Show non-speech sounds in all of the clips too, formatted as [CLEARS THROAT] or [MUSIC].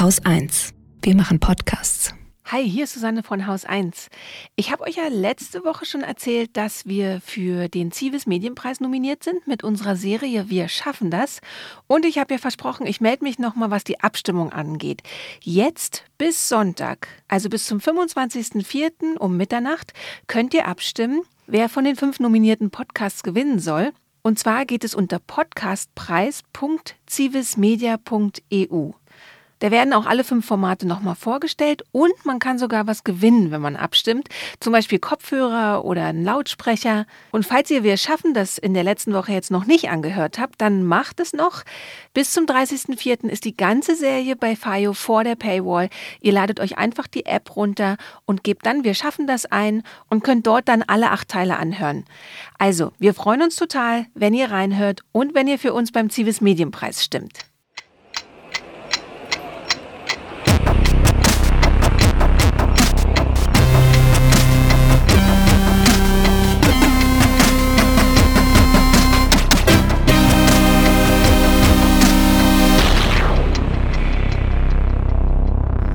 Haus 1. Wir machen Podcasts. Hi, hier ist Susanne von Haus 1. Ich habe euch ja letzte Woche schon erzählt, dass wir für den Zivis Medienpreis nominiert sind mit unserer Serie Wir schaffen das. Und ich habe ja versprochen, ich melde mich nochmal, was die Abstimmung angeht. Jetzt bis Sonntag, also bis zum 25.04. um Mitternacht, könnt ihr abstimmen, wer von den fünf nominierten Podcasts gewinnen soll. Und zwar geht es unter podcastpreis.civismedia.eu. Da werden auch alle fünf Formate nochmal vorgestellt und man kann sogar was gewinnen, wenn man abstimmt. Zum Beispiel Kopfhörer oder einen Lautsprecher. Und falls ihr Wir schaffen das in der letzten Woche jetzt noch nicht angehört habt, dann macht es noch. Bis zum 30.04. ist die ganze Serie bei FIO vor der Paywall. Ihr ladet euch einfach die App runter und gebt dann Wir schaffen das ein und könnt dort dann alle acht Teile anhören. Also, wir freuen uns total, wenn ihr reinhört und wenn ihr für uns beim Zivis Medienpreis stimmt.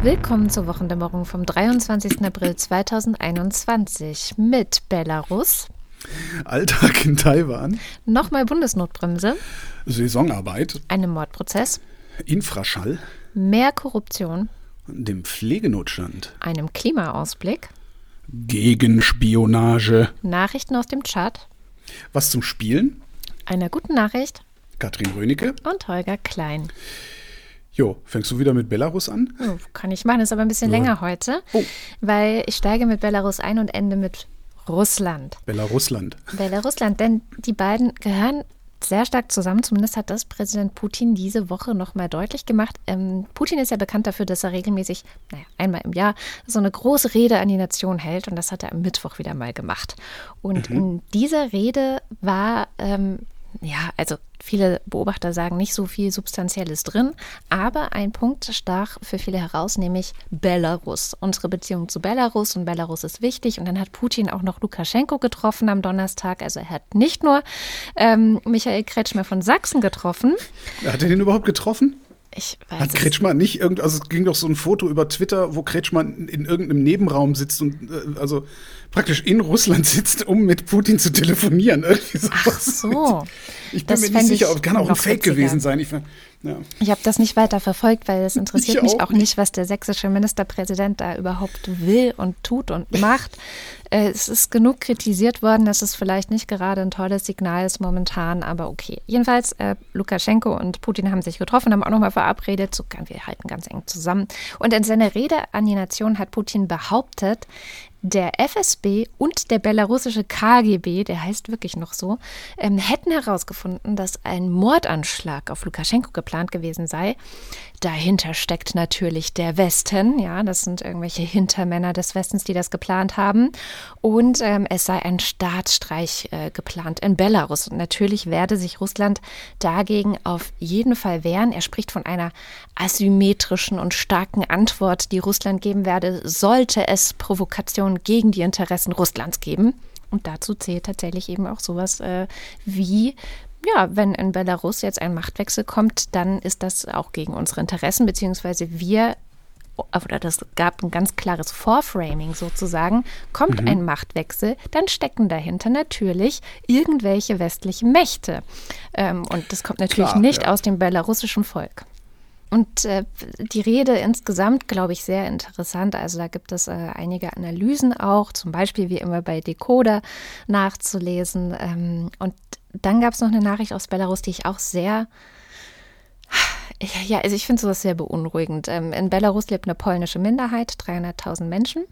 Willkommen zur Wochendämmerung vom 23. April 2021 mit Belarus. Alltag in Taiwan. Nochmal Bundesnotbremse. Saisonarbeit. Einem Mordprozess. Infraschall. Mehr Korruption. Dem Pflegenotstand. Einem Klimaausblick. Gegenspionage. Nachrichten aus dem Chat. Was zum Spielen? Einer guten Nachricht. Katrin Rönecke. Und Holger Klein. Jo, fängst du wieder mit Belarus an? Oh, kann ich machen, ist aber ein bisschen ja. länger heute, oh. weil ich steige mit Belarus ein und ende mit Russland. Belarusland. Belarusland, denn die beiden gehören sehr stark zusammen. Zumindest hat das Präsident Putin diese Woche nochmal deutlich gemacht. Ähm, Putin ist ja bekannt dafür, dass er regelmäßig, naja, einmal im Jahr so eine große Rede an die Nation hält. Und das hat er am Mittwoch wieder mal gemacht. Und mhm. in dieser Rede war ähm, ja, also viele Beobachter sagen nicht so viel Substanzielles drin, aber ein Punkt stach für viele heraus, nämlich Belarus. Unsere Beziehung zu Belarus und Belarus ist wichtig. Und dann hat Putin auch noch Lukaschenko getroffen am Donnerstag. Also er hat nicht nur ähm, Michael Kretschmer von Sachsen getroffen. Hat er den überhaupt getroffen? Ich weiß Hat Kretschmann nicht irgend, also es ging doch so ein Foto über Twitter, wo Kretschmann in irgendeinem Nebenraum sitzt und äh, also praktisch in Russland [LAUGHS] sitzt, um mit Putin zu telefonieren. Ach so. Ich bin das mir nicht sicher, ob kann auch ein Fake witziger. gewesen sein. Ich, ja. ich habe das nicht weiter verfolgt, weil es interessiert ich mich auch nicht, was der sächsische Ministerpräsident da überhaupt will und tut und macht. Äh, es ist genug kritisiert worden, dass es vielleicht nicht gerade ein tolles Signal ist momentan, aber okay. Jedenfalls, äh, Lukaschenko und Putin haben sich getroffen, haben auch nochmal verabredet, so, wir halten ganz eng zusammen. Und in seiner Rede an die Nation hat Putin behauptet, der FSB und der belarussische KGB, der heißt wirklich noch so, ähm, hätten herausgefunden, dass ein Mordanschlag auf Lukaschenko geplant gewesen sei. Dahinter steckt natürlich der Westen, ja, das sind irgendwelche Hintermänner des Westens, die das geplant haben. Und ähm, es sei ein Staatsstreich äh, geplant in Belarus. Und natürlich werde sich Russland dagegen auf jeden Fall wehren. Er spricht von einer asymmetrischen und starken Antwort, die Russland geben werde, sollte es Provokationen gegen die Interessen Russlands geben. Und dazu zählt tatsächlich eben auch sowas äh, wie ja, wenn in Belarus jetzt ein Machtwechsel kommt, dann ist das auch gegen unsere Interessen, beziehungsweise wir oder das gab ein ganz klares Vorframing sozusagen, kommt mhm. ein Machtwechsel, dann stecken dahinter natürlich irgendwelche westlichen Mächte. Ähm, und das kommt natürlich Klar, nicht ja. aus dem belarussischen Volk. Und äh, die Rede insgesamt, glaube ich, sehr interessant. Also da gibt es äh, einige Analysen auch, zum Beispiel wie immer bei Decoder nachzulesen. Ähm, und dann gab es noch eine Nachricht aus Belarus, die ich auch sehr ja, also ich finde sowas sehr beunruhigend. Ähm, in Belarus lebt eine polnische Minderheit, 300.000 Menschen.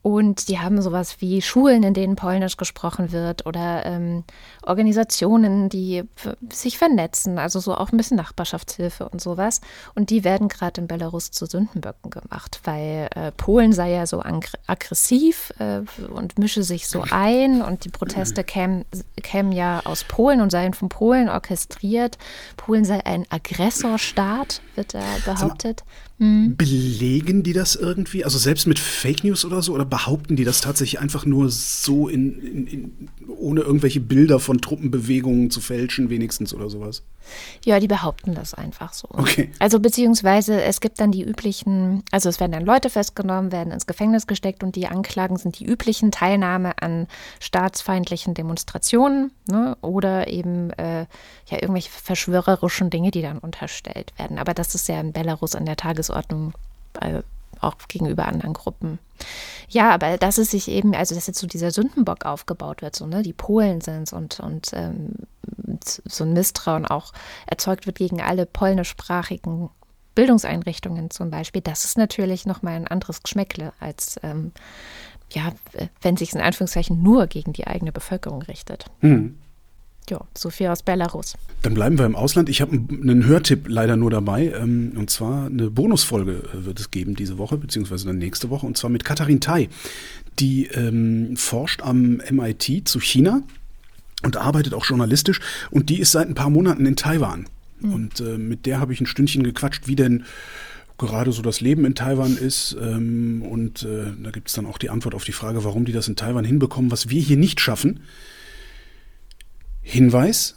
Und die haben sowas wie Schulen, in denen Polnisch gesprochen wird oder ähm, Organisationen, die sich vernetzen, also so auch ein bisschen Nachbarschaftshilfe und sowas. Und die werden gerade in Belarus zu Sündenböcken gemacht, weil äh, Polen sei ja so aggressiv äh, und mische sich so ein und die Proteste kämen, kämen ja aus Polen und seien von Polen orchestriert. Polen sei ein Aggressorstaat, wird da behauptet. Mal, hm. belegen die das irgendwie? Also selbst mit Fake News oder so? Oder behaupten die das tatsächlich einfach nur so in, in, in, ohne irgendwelche Bilder von Truppenbewegungen zu fälschen, wenigstens oder sowas? Ja, die behaupten das einfach so. Okay. Also beziehungsweise es gibt dann die üblichen, also es werden dann Leute festgenommen, werden ins Gefängnis gesteckt und die Anklagen sind die üblichen Teilnahme an staatsfeindlichen Demonstrationen ne, oder eben äh, ja irgendwelche verschwörerischen Dinge, die dann unterstellt werden. Aber das ist ja in Belarus an der Tagesordnung. Äh, auch gegenüber anderen Gruppen. Ja, aber dass es sich eben, also dass jetzt so dieser Sündenbock aufgebaut wird, so, ne, die Polen sind und, und ähm, so ein Misstrauen auch erzeugt wird gegen alle polnischsprachigen Bildungseinrichtungen zum Beispiel, das ist natürlich nochmal ein anderes Geschmäckle als ähm, ja, wenn sich in Anführungszeichen nur gegen die eigene Bevölkerung richtet. Hm. Ja, so viel aus Belarus. Dann bleiben wir im Ausland. Ich habe einen Hörtipp leider nur dabei. Ähm, und zwar eine Bonusfolge äh, wird es geben diese Woche, beziehungsweise dann nächste Woche. Und zwar mit Katharin Tai. Die ähm, forscht am MIT zu China und arbeitet auch journalistisch. Und die ist seit ein paar Monaten in Taiwan. Mhm. Und äh, mit der habe ich ein Stündchen gequatscht, wie denn gerade so das Leben in Taiwan ist. Ähm, und äh, da gibt es dann auch die Antwort auf die Frage, warum die das in Taiwan hinbekommen, was wir hier nicht schaffen. Hinweis: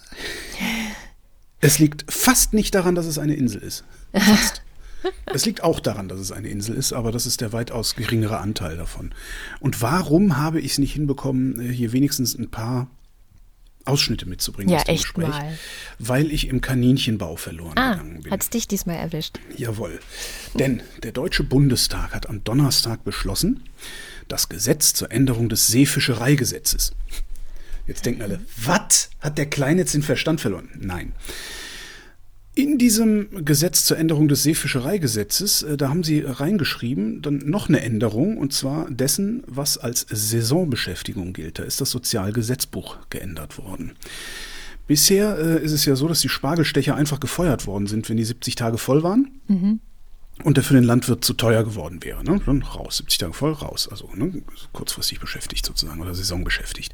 Es liegt fast nicht daran, dass es eine Insel ist. Fast. [LAUGHS] Es liegt auch daran, dass es eine Insel ist, aber das ist der weitaus geringere Anteil davon. Und warum habe ich es nicht hinbekommen, äh, hier wenigstens ein paar Ausschnitte mitzubringen ja, aus dem echt Gespräch? Mal. Weil ich im Kaninchenbau verloren ah, gegangen bin. Hat es dich diesmal erwischt? Jawohl. Denn der Deutsche Bundestag hat am Donnerstag beschlossen, das Gesetz zur Änderung des Seefischereigesetzes Jetzt denken alle, was? Hat der Kleine jetzt den Verstand verloren? Nein. In diesem Gesetz zur Änderung des Seefischereigesetzes, äh, da haben sie reingeschrieben, dann noch eine Änderung, und zwar dessen, was als Saisonbeschäftigung gilt. Da ist das Sozialgesetzbuch geändert worden. Bisher äh, ist es ja so, dass die Spargelstecher einfach gefeuert worden sind, wenn die 70 Tage voll waren. Mhm und der für den Landwirt zu teuer geworden wäre. Ne? Dann raus, 70 Tage voll, raus. Also ne? kurzfristig beschäftigt sozusagen oder saisonbeschäftigt.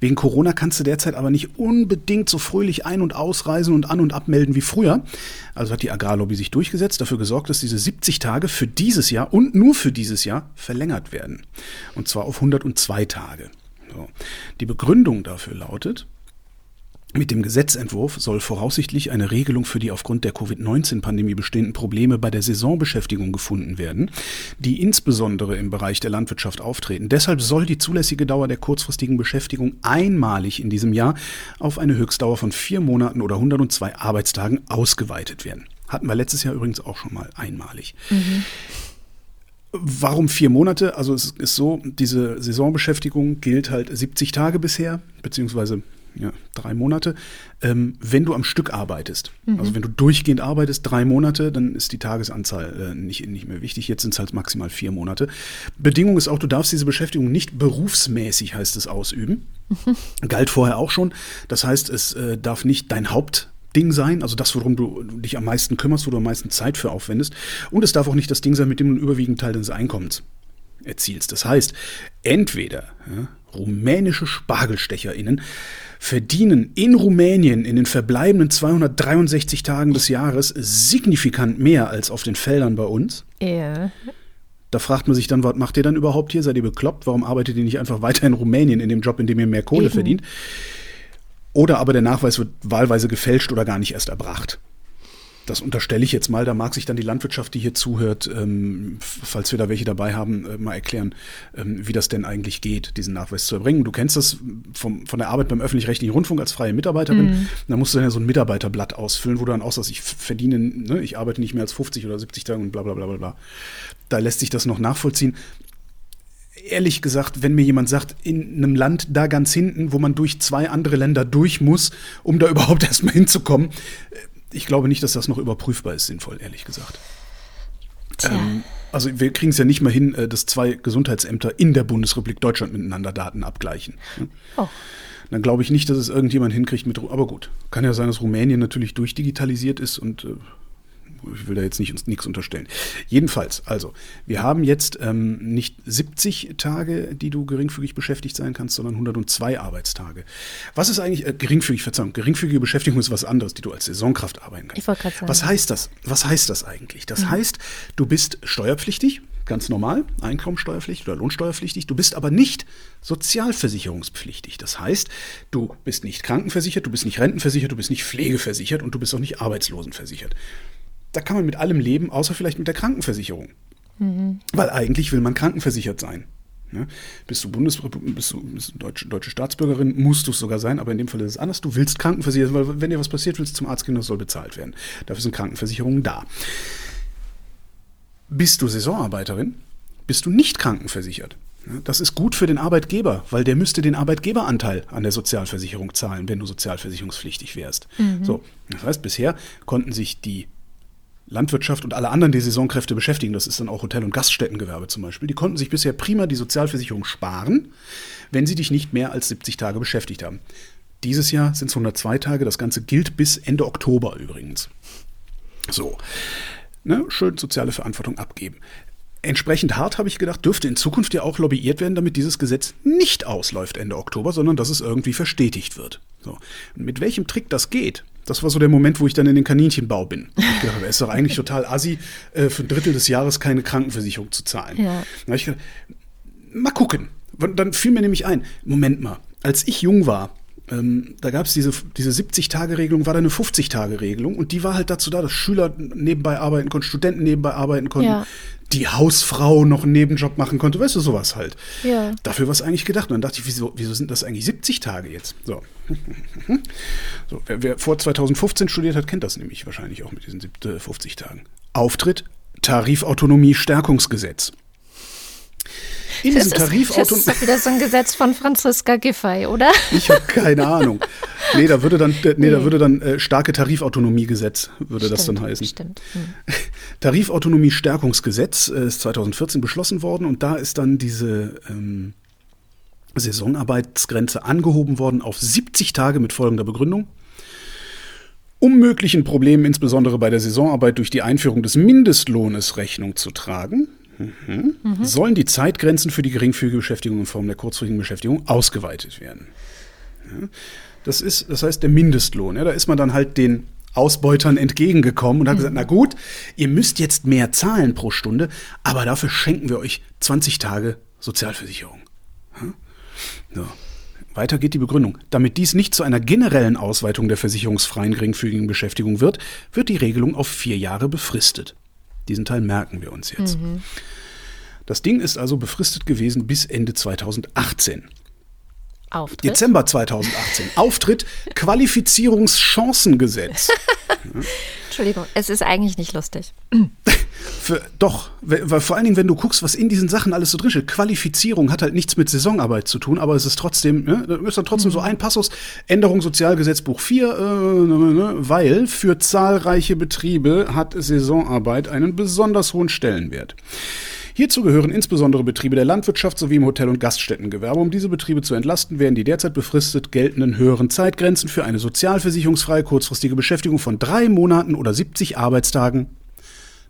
Wegen Corona kannst du derzeit aber nicht unbedingt so fröhlich ein- und ausreisen und an- und abmelden wie früher. Also hat die Agrarlobby sich durchgesetzt, dafür gesorgt, dass diese 70 Tage für dieses Jahr und nur für dieses Jahr verlängert werden. Und zwar auf 102 Tage. So. Die Begründung dafür lautet, mit dem Gesetzentwurf soll voraussichtlich eine Regelung für die aufgrund der Covid-19-Pandemie bestehenden Probleme bei der Saisonbeschäftigung gefunden werden, die insbesondere im Bereich der Landwirtschaft auftreten. Deshalb soll die zulässige Dauer der kurzfristigen Beschäftigung einmalig in diesem Jahr auf eine Höchstdauer von vier Monaten oder 102 Arbeitstagen ausgeweitet werden. Hatten wir letztes Jahr übrigens auch schon mal einmalig. Mhm. Warum vier Monate? Also es ist so, diese Saisonbeschäftigung gilt halt 70 Tage bisher, beziehungsweise ja, drei Monate, ähm, wenn du am Stück arbeitest. Mhm. Also wenn du durchgehend arbeitest, drei Monate, dann ist die Tagesanzahl äh, nicht, nicht mehr wichtig. Jetzt sind es halt maximal vier Monate. Bedingung ist auch, du darfst diese Beschäftigung nicht berufsmäßig, heißt es, ausüben. Mhm. Galt vorher auch schon. Das heißt, es äh, darf nicht dein Hauptding sein, also das, worum du dich am meisten kümmerst, wo du am meisten Zeit für aufwendest. Und es darf auch nicht das Ding sein, mit dem du einen überwiegenden Teil deines Einkommens erzielst. Das heißt, entweder ja, rumänische SpargelstecherInnen verdienen in Rumänien in den verbleibenden 263 Tagen des Jahres signifikant mehr als auf den Feldern bei uns. Ja. Da fragt man sich dann, was macht ihr dann überhaupt hier? Seid ihr bekloppt? Warum arbeitet ihr nicht einfach weiter in Rumänien in dem Job, in dem ihr mehr Kohle Eben. verdient? Oder aber der Nachweis wird wahlweise gefälscht oder gar nicht erst erbracht. Das unterstelle ich jetzt mal. Da mag sich dann die Landwirtschaft, die hier zuhört, ähm, falls wir da welche dabei haben, äh, mal erklären, ähm, wie das denn eigentlich geht, diesen Nachweis zu erbringen. Du kennst das vom, von der Arbeit beim öffentlich-rechtlichen Rundfunk als freie Mitarbeiterin. Mhm. Da musst du dann ja so ein Mitarbeiterblatt ausfüllen, wo du dann auch sagst, ich verdiene, ne, ich arbeite nicht mehr als 50 oder 70 Tage und bla bla bla bla bla. Da lässt sich das noch nachvollziehen ehrlich gesagt, wenn mir jemand sagt, in einem Land da ganz hinten, wo man durch zwei andere Länder durch muss, um da [LAUGHS] überhaupt erstmal hinzukommen, ich glaube nicht, dass das noch überprüfbar ist, sinnvoll, ehrlich gesagt. Ähm, also wir kriegen es ja nicht mal hin, äh, dass zwei Gesundheitsämter in der Bundesrepublik Deutschland miteinander Daten abgleichen. Oh. Dann glaube ich nicht, dass es irgendjemand hinkriegt mit. Aber gut, kann ja sein, dass Rumänien natürlich durchdigitalisiert ist und äh, ich will da jetzt nicht, nichts unterstellen. Jedenfalls, also, wir haben jetzt ähm, nicht 70 Tage, die du geringfügig beschäftigt sein kannst, sondern 102 Arbeitstage. Was ist eigentlich, äh, geringfügig, Verzeihung, geringfügige Beschäftigung ist was anderes, die du als Saisonkraft arbeiten kannst. Ich wollte gerade sagen. Was heißt das? Was heißt das eigentlich? Das mhm. heißt, du bist steuerpflichtig, ganz normal, einkommensteuerpflichtig oder lohnsteuerpflichtig. Du bist aber nicht sozialversicherungspflichtig. Das heißt, du bist nicht krankenversichert, du bist nicht rentenversichert, du bist nicht pflegeversichert und du bist auch nicht arbeitslosenversichert. Da kann man mit allem leben, außer vielleicht mit der Krankenversicherung. Mhm. Weil eigentlich will man krankenversichert sein. Ja, bist du Bundes bist du, bist du deutsche, deutsche Staatsbürgerin, musst du es sogar sein, aber in dem Fall ist es anders. Du willst krankenversichert, weil wenn dir was passiert, willst du zum Arzt gehen, das soll bezahlt werden. Dafür sind Krankenversicherungen da. Bist du Saisonarbeiterin, bist du nicht krankenversichert. Das ist gut für den Arbeitgeber, weil der müsste den Arbeitgeberanteil an der Sozialversicherung zahlen, wenn du sozialversicherungspflichtig wärst. Mhm. So, das heißt, bisher konnten sich die Landwirtschaft und alle anderen, die Saisonkräfte beschäftigen, das ist dann auch Hotel- und Gaststättengewerbe zum Beispiel, die konnten sich bisher prima die Sozialversicherung sparen, wenn sie dich nicht mehr als 70 Tage beschäftigt haben. Dieses Jahr sind es 102 Tage, das Ganze gilt bis Ende Oktober übrigens. So, ne, schön soziale Verantwortung abgeben. Entsprechend hart habe ich gedacht, dürfte in Zukunft ja auch lobbyiert werden, damit dieses Gesetz nicht ausläuft Ende Oktober, sondern dass es irgendwie verstetigt wird. So. mit welchem Trick das geht, das war so der Moment, wo ich dann in den Kaninchenbau bin. Ich gedacht, es ist doch eigentlich total assi, äh, für ein Drittel des Jahres keine Krankenversicherung zu zahlen. Ja. Da ich gedacht, mal gucken. Dann fiel mir nämlich ein, Moment mal, als ich jung war, ähm, da gab es diese, diese 70-Tage-Regelung, war da eine 50-Tage-Regelung und die war halt dazu da, dass Schüler nebenbei arbeiten konnten, Studenten nebenbei arbeiten konnten, ja. die Hausfrau noch einen Nebenjob machen konnte, weißt du, sowas halt. Ja. Dafür war es eigentlich gedacht. Und dann dachte ich, wieso, wieso sind das eigentlich 70 Tage jetzt? So. [LAUGHS] so wer, wer, vor 2015 studiert hat, kennt das nämlich wahrscheinlich auch mit diesen 50 Tagen. Auftritt, Tarifautonomie Stärkungsgesetz. In das, ist, das ist doch wieder so ein Gesetz von Franziska Giffey, oder? Ich habe keine Ahnung. Nee, da würde dann, nee, da würde dann äh, starke Tarifautonomiegesetz, würde stimmt, das dann heißen. Stimmt. Hm. [LAUGHS] Tarifautonomie-Stärkungsgesetz äh, ist 2014 beschlossen worden und da ist dann diese ähm, Saisonarbeitsgrenze angehoben worden auf 70 Tage mit folgender Begründung. Um möglichen Problemen, insbesondere bei der Saisonarbeit, durch die Einführung des Mindestlohnes Rechnung zu tragen, Mhm. Mhm. sollen die Zeitgrenzen für die geringfügige Beschäftigung in Form der kurzfristigen Beschäftigung ausgeweitet werden. Ja, das ist, das heißt, der Mindestlohn. Ja, da ist man dann halt den Ausbeutern entgegengekommen und hat mhm. gesagt, na gut, ihr müsst jetzt mehr zahlen pro Stunde, aber dafür schenken wir euch 20 Tage Sozialversicherung. Ja? So. Weiter geht die Begründung. Damit dies nicht zu einer generellen Ausweitung der versicherungsfreien geringfügigen Beschäftigung wird, wird die Regelung auf vier Jahre befristet. Diesen Teil merken wir uns jetzt. Mhm. Das Ding ist also befristet gewesen bis Ende 2018. Auftritt? Dezember 2018. Auftritt [LAUGHS] Qualifizierungschancengesetz. [LAUGHS] Entschuldigung, es ist eigentlich nicht lustig. [LAUGHS] Für, doch, weil vor allen Dingen, wenn du guckst, was in diesen Sachen alles so drin steht. Qualifizierung hat halt nichts mit Saisonarbeit zu tun, aber es ist trotzdem, ne, da ist dann trotzdem mhm. so ein Passus, Änderung Sozialgesetzbuch 4, äh, ne, weil für zahlreiche Betriebe hat Saisonarbeit einen besonders hohen Stellenwert. Hierzu gehören insbesondere Betriebe der Landwirtschaft sowie im Hotel- und Gaststättengewerbe. Um diese Betriebe zu entlasten, werden die derzeit befristet geltenden höheren Zeitgrenzen für eine sozialversicherungsfreie kurzfristige Beschäftigung von drei Monaten oder 70 Arbeitstagen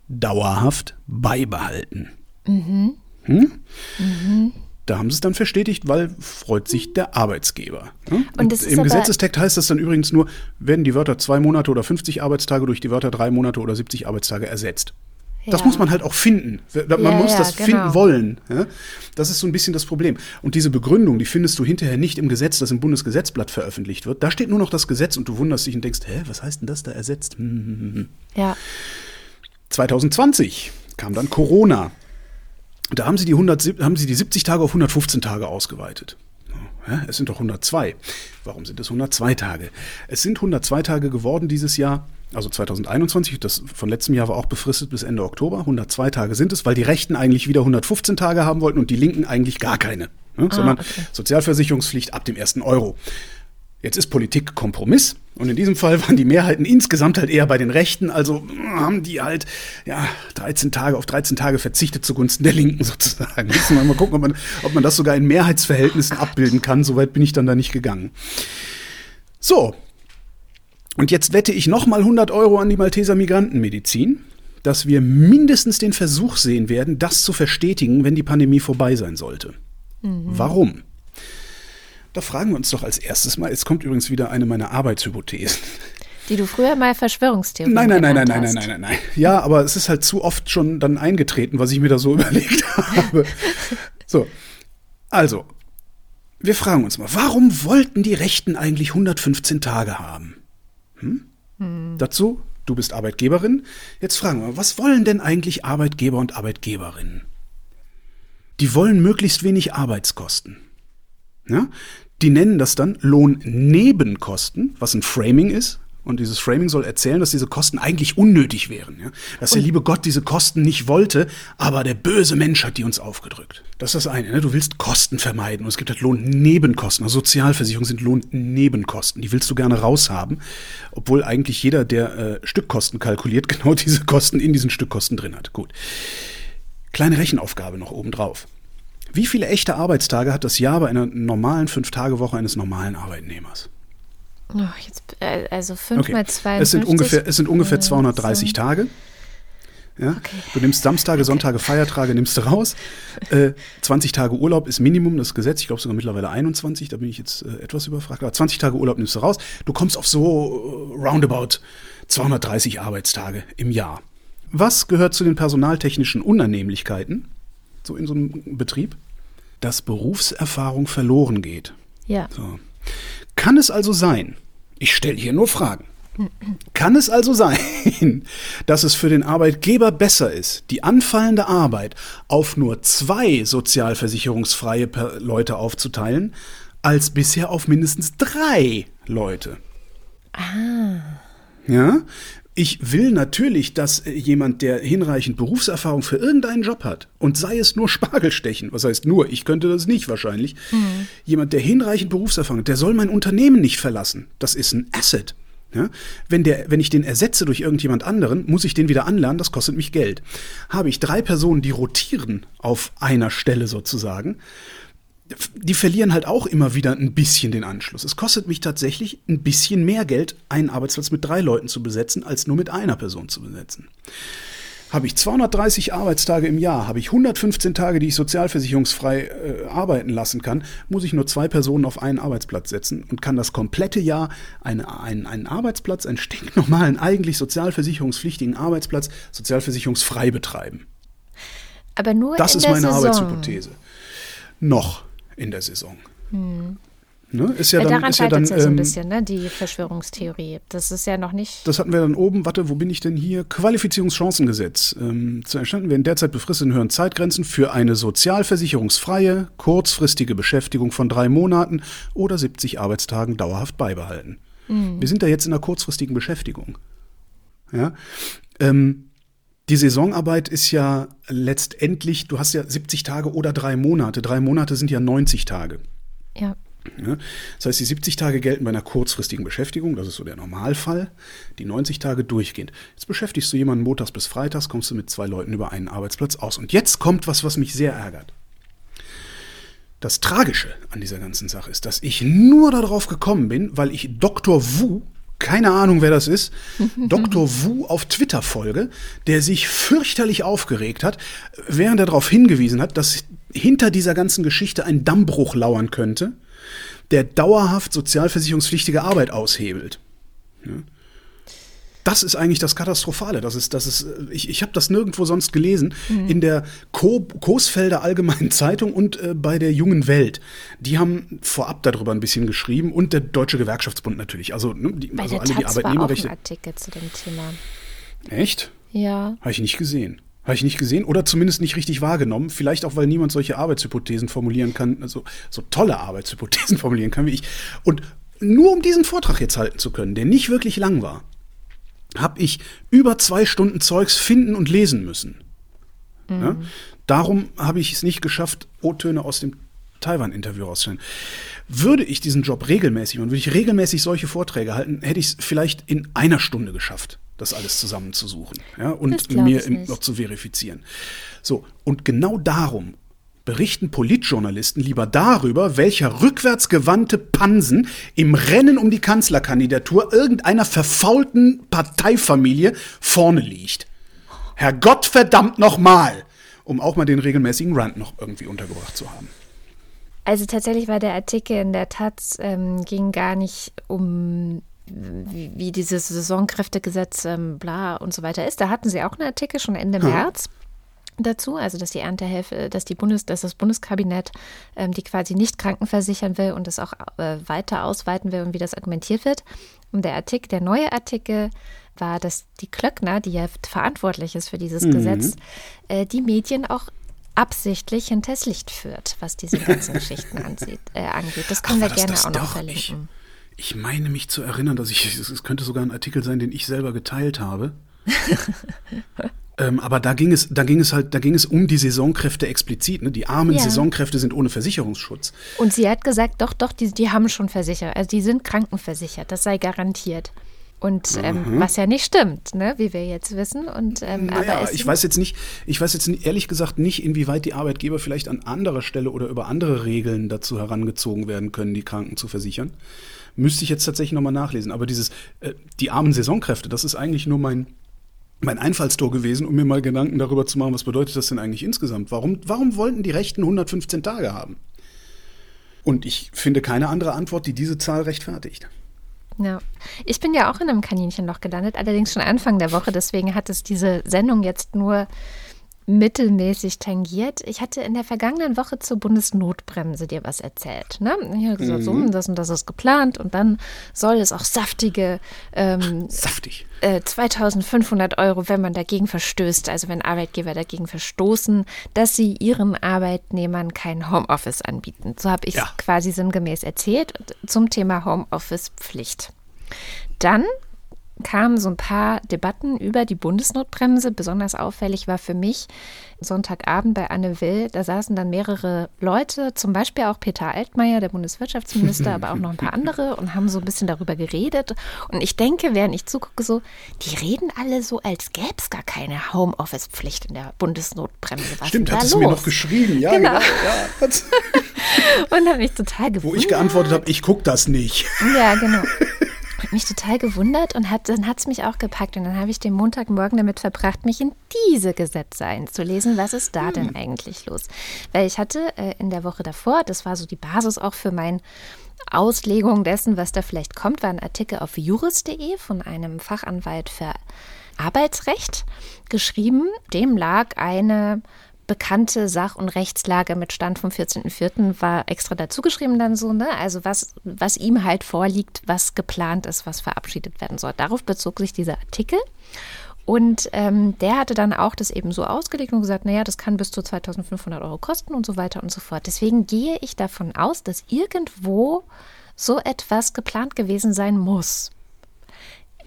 dauerhaft beibehalten. Mhm. Hm? Mhm. Da haben sie es dann verstetigt, weil freut sich der Arbeitsgeber. Hm? Und, Und Im Gesetzestext heißt das dann übrigens nur, werden die Wörter zwei Monate oder 50 Arbeitstage durch die Wörter drei Monate oder 70 Arbeitstage ersetzt. Das ja. muss man halt auch finden. Man ja, muss das genau. finden wollen. Das ist so ein bisschen das Problem. Und diese Begründung, die findest du hinterher nicht im Gesetz, das im Bundesgesetzblatt veröffentlicht wird. Da steht nur noch das Gesetz und du wunderst dich und denkst, hä, was heißt denn das da ersetzt? Hm, hm, hm, ja. 2020 kam dann Corona. Da haben sie, die 100, haben sie die 70 Tage auf 115 Tage ausgeweitet. Es sind doch 102. Warum sind es 102 Tage? Es sind 102 Tage geworden dieses Jahr, also 2021, das von letztem Jahr war auch befristet bis Ende Oktober. 102 Tage sind es, weil die Rechten eigentlich wieder 115 Tage haben wollten und die Linken eigentlich gar keine. Ne? Ah, sondern okay. Sozialversicherungspflicht ab dem ersten Euro. Jetzt ist Politik Kompromiss und in diesem Fall waren die Mehrheiten insgesamt halt eher bei den Rechten, also haben die halt ja 13 Tage auf 13 Tage verzichtet zugunsten der Linken [LAUGHS] sozusagen. Müssen wir mal gucken, ob man, ob man das sogar in Mehrheitsverhältnissen abbilden kann. Soweit bin ich dann da nicht gegangen. So. Und jetzt wette ich nochmal 100 Euro an die Malteser Migrantenmedizin, dass wir mindestens den Versuch sehen werden, das zu verstetigen, wenn die Pandemie vorbei sein sollte. Mhm. Warum? Da fragen wir uns doch als erstes mal, jetzt kommt übrigens wieder eine meiner Arbeitshypothesen. Die du früher mal Verschwörungstheorien Nein, nein, nein, nein, nein, nein, hast. nein, nein, nein. Ja, aber es ist halt zu oft schon dann eingetreten, was ich mir da so [LAUGHS] überlegt habe. So, also, wir fragen uns mal, warum wollten die Rechten eigentlich 115 Tage haben? Hm? Dazu, du bist Arbeitgeberin. Jetzt fragen wir mal, was wollen denn eigentlich Arbeitgeber und Arbeitgeberinnen? Die wollen möglichst wenig Arbeitskosten. Ja? Die nennen das dann Lohnnebenkosten, was ein Framing ist. Und dieses Framing soll erzählen, dass diese Kosten eigentlich unnötig wären. Ja? Dass der liebe Gott diese Kosten nicht wollte, aber der böse Mensch hat die uns aufgedrückt. Das ist das eine. Ne? Du willst Kosten vermeiden. Und es gibt halt Lohnnebenkosten. Also Sozialversicherung sind Lohnnebenkosten. Die willst du gerne raushaben. Obwohl eigentlich jeder, der äh, Stückkosten kalkuliert, [LAUGHS] genau diese Kosten in diesen Stückkosten drin hat. Gut. Kleine Rechenaufgabe noch obendrauf. Wie viele echte Arbeitstage hat das Jahr bei einer normalen Fünf-Tage-Woche eines normalen Arbeitnehmers? Oh, jetzt, äh, also 5 mal 52. Es sind ungefähr, es sind ungefähr äh, 230 so. Tage. Ja? Okay. Du nimmst Samstage, Sonntage, Feiertage, nimmst du raus. [LAUGHS] Äh, 20 Tage Urlaub ist Minimum, das Gesetz. Ich glaube sogar mittlerweile 21, da bin ich jetzt äh, etwas überfragt. Aber 20 Tage Urlaub nimmst du raus. Du kommst auf so äh, roundabout 230 Arbeitstage im Jahr. Was gehört zu den personaltechnischen Unannehmlichkeiten, so in so einem Betrieb? Dass Berufserfahrung verloren geht. Ja. So. Kann es also sein, ich stelle hier nur Fragen, kann es also sein, [LAUGHS] dass es für den Arbeitgeber besser ist, die anfallende Arbeit auf nur zwei sozialversicherungsfreie Leute aufzuteilen, als bisher auf mindestens drei Leute? Ja, ich will natürlich, dass äh, jemand, der hinreichend Berufserfahrung für irgendeinen Job hat, und sei es nur Spargelstechen, was heißt nur, ich könnte das nicht wahrscheinlich, jemand, der hinreichend Berufserfahrung hat, der soll mein Unternehmen nicht verlassen. Das ist ein Asset. Ja? Wenn, der, wenn ich den ersetze durch irgendjemand anderen, muss ich den wieder anlernen, das kostet mich Geld. Habe ich drei Personen, die rotieren auf einer Stelle sozusagen, die verlieren halt auch immer wieder ein bisschen den Anschluss. Es kostet mich tatsächlich ein bisschen mehr Geld, einen Arbeitsplatz mit drei Leuten zu besetzen, als nur mit einer Person zu besetzen. Habe ich 230 Arbeitstage im Jahr, habe ich 115 Tage, die ich sozialversicherungsfrei äh, arbeiten lassen kann, muss ich nur zwei Personen auf einen Arbeitsplatz setzen und kann das komplette Jahr eine, einen, einen Arbeitsplatz, einen stinknormalen, eigentlich sozialversicherungspflichtigen Arbeitsplatz, sozialversicherungsfrei betreiben. Aber nur Das in ist der meine Saison. Arbeitshypothese. Noch in der Saison. Ne? Ist ja dann, daran ist ja scheitert dann es ja so ein ähm, bisschen, ne? die Verschwörungstheorie. Das ist ja noch nicht. Das hatten wir dann oben. Warte, wo bin ich denn hier? Qualifizierungschancengesetz. Ähm, zu erstanden werden derzeit befristeten höheren Zeitgrenzen für eine sozialversicherungsfreie, kurzfristige Beschäftigung von drei Monaten oder 70 Arbeitstagen dauerhaft beibehalten. Wir sind da jetzt in einer kurzfristigen Beschäftigung. Ja. Ähm, die Saisonarbeit ist ja letztendlich, du hast ja 70 Tage oder drei Monate. Drei Monate sind ja 90 Tage. Ja. Ja, das heißt, die 70 Tage gelten bei einer kurzfristigen Beschäftigung, das ist so der Normalfall, die 90 Tage durchgehend. Jetzt beschäftigst du jemanden montags bis freitags, kommst du mit zwei Leuten über einen Arbeitsplatz aus. Und jetzt kommt was, was mich sehr ärgert. Das Tragische an dieser ganzen Sache ist, dass ich nur darauf gekommen bin, weil ich Dr. Wu, keine Ahnung wer das ist, [LAUGHS] Dr. Wu auf Twitter folge, der sich fürchterlich aufgeregt hat, während er darauf hingewiesen hat, dass hinter dieser ganzen Geschichte ein Dammbruch lauern könnte, der dauerhaft sozialversicherungspflichtige Arbeit aushebelt. Das ist eigentlich das Katastrophale. Das ist, das ist, äh, ich ich habe das nirgendwo sonst gelesen. In der Ko Coesfelder Allgemeinen [LAUGHS] Zeitung und äh, bei der Jungen Welt. Die haben vorab darüber ein bisschen geschrieben und der Deutsche Gewerkschaftsbund natürlich. Also, ne, die, Bei also der alle die Taz war auch ein Arbeitnehmerrechte. Artikel zu dem Thema. Echt? Ja. Habe ich nicht gesehen. Habe ich nicht gesehen oder zumindest nicht richtig wahrgenommen. Vielleicht auch, weil niemand solche Arbeitshypothesen formulieren kann, also so tolle Arbeitshypothesen [LAUGHS] formulieren kann wie ich. Und nur um diesen Vortrag jetzt halten zu können, der nicht wirklich lang war, habe ich über zwei Stunden Zeugs finden und lesen müssen. Ja? Darum habe ich es nicht geschafft, O-Töne aus dem Taiwan-Interview rauszustellen. Würde ich diesen Job regelmäßig und würde ich regelmäßig solche Vorträge halten, hätte ich es vielleicht in einer Stunde geschafft, das alles zusammenzusuchen ja, und mir noch zu verifizieren. So, und genau darum berichten Politjournalisten lieber darüber, welcher rückwärtsgewandte Pansen im Rennen um die Kanzlerkandidatur irgendeiner verfaulten Parteifamilie vorne liegt. Herrgott verdammt nochmal! Um auch mal den regelmäßigen Rant noch irgendwie untergebracht zu haben. Also tatsächlich war der Artikel in der Taz, ähm, ging gar nicht um wie, wie dieses Saisonkräftegesetz, ähm, bla und so weiter ist. Da hatten sie auch einen Artikel schon Ende hm. März dazu, also dass die Erntehilfe, dass die Bundes, dass das Bundeskabinett ähm, die quasi nicht krankenversichern will und das auch äh, weiter ausweiten will und wie das argumentiert wird. Und der Artikel, der neue Artikel war, dass die Klöckner, die ja verantwortlich ist für dieses mhm. Gesetz, äh, die Medien auch absichtlich hinters Licht führt, was diese ganzen [LAUGHS] Geschichten ansieht, äh, angeht. Das können Ach, wir gerne auch noch verlinken. Ich, ich meine mich zu erinnern, dass ich, es könnte sogar ein Artikel sein, den ich selber geteilt habe. [LAUGHS] Ähm, aber da ging es, da ging es halt, da ging es um die Saisonkräfte explizit. Ne? Die armen ja. Saisonkräfte sind ohne Versicherungsschutz. Und sie hat gesagt, doch, doch, die, die haben schon versichert. Also die sind krankenversichert, das sei garantiert. Und ähm, mhm. was ja nicht stimmt, ne? wie wir jetzt wissen. Und, ähm, naja, aber ich weiß jetzt nicht, ich weiß jetzt ehrlich gesagt nicht, inwieweit die Arbeitgeber vielleicht an anderer Stelle oder über andere Regeln dazu herangezogen werden können, die Kranken zu versichern. Müsste ich jetzt tatsächlich nochmal nachlesen. Aber dieses, äh, die armen Saisonkräfte, das ist eigentlich nur mein, mein Einfallstor gewesen, um mir mal Gedanken darüber zu machen, was bedeutet das denn eigentlich insgesamt? Warum, warum wollten die Rechten 115 Tage haben? Und ich finde keine andere Antwort, die diese Zahl rechtfertigt. Ja, ich bin ja auch in einem Kaninchenloch gelandet, allerdings schon Anfang der Woche, deswegen hat es diese Sendung jetzt nur mittelmäßig tangiert. Ich hatte in der vergangenen Woche zur Bundesnotbremse dir was erzählt. Ne? Ich habe gesagt, mhm. so, das und das ist geplant und dann soll es auch saftige ähm, Saftig. Äh, 2500 Euro, wenn man dagegen verstößt, also wenn Arbeitgeber dagegen verstoßen, dass sie ihren Arbeitnehmern kein Homeoffice anbieten. So habe ich ja. quasi sinngemäß erzählt zum Thema Homeoffice-Pflicht. Dann kamen so ein paar Debatten über die Bundesnotbremse. Besonders auffällig war für mich Sonntagabend bei Anne Will. Da saßen dann mehrere Leute, zum Beispiel auch Peter Altmaier, der Bundeswirtschaftsminister, aber auch noch ein paar andere und haben so ein bisschen darüber geredet. Und ich denke, während ich zugucke, so, die reden alle so, als gäbe es gar keine Homeoffice-Pflicht in der Bundesnotbremse. Was Stimmt, hat es mir noch geschrieben, ja, genau. genau ja. [LAUGHS] und habe mich total gewundert. Wo ich geantwortet habe, ich gucke das nicht. Ja, genau [LAUGHS] mich total gewundert und hat, dann hat es mich auch gepackt. Und dann habe ich den Montagmorgen damit verbracht, mich in diese Gesetze einzulesen. Was ist da hm. denn eigentlich los? Weil ich hatte äh, in der Woche davor, das war so die Basis auch für mein Auslegung dessen, was da vielleicht kommt, war ein Artikel auf juris.de von einem Fachanwalt für Arbeitsrecht geschrieben. Dem lag eine bekannte Sach- und Rechtslage mit Stand vom 14.04. war extra dazugeschrieben dann so, ne? Also was, was ihm halt vorliegt, was geplant ist, was verabschiedet werden soll. Darauf bezog sich dieser Artikel. Und ähm, der hatte dann auch das eben so ausgelegt und gesagt, naja, das kann bis zu 2500 Euro kosten und so weiter und so fort. Deswegen gehe ich davon aus, dass irgendwo so etwas geplant gewesen sein muss.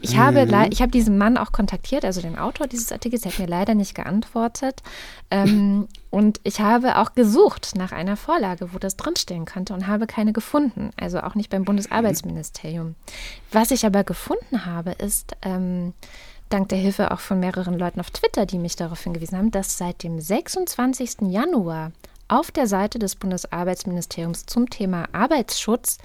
Ich habe, mhm. ich habe diesen Mann auch kontaktiert, also den Autor dieses Artikels, er hat mir leider nicht geantwortet. Ähm, [LAUGHS] und ich habe auch gesucht nach einer Vorlage, wo das drinstehen könnte und habe keine gefunden. Also auch nicht beim Bundesarbeitsministerium. Was ich aber gefunden habe, ist, ähm, dank der Hilfe auch von mehreren Leuten auf Twitter, die mich darauf hingewiesen haben, dass seit dem 26. Januar auf der Seite des Bundesarbeitsministeriums zum Thema Arbeitsschutz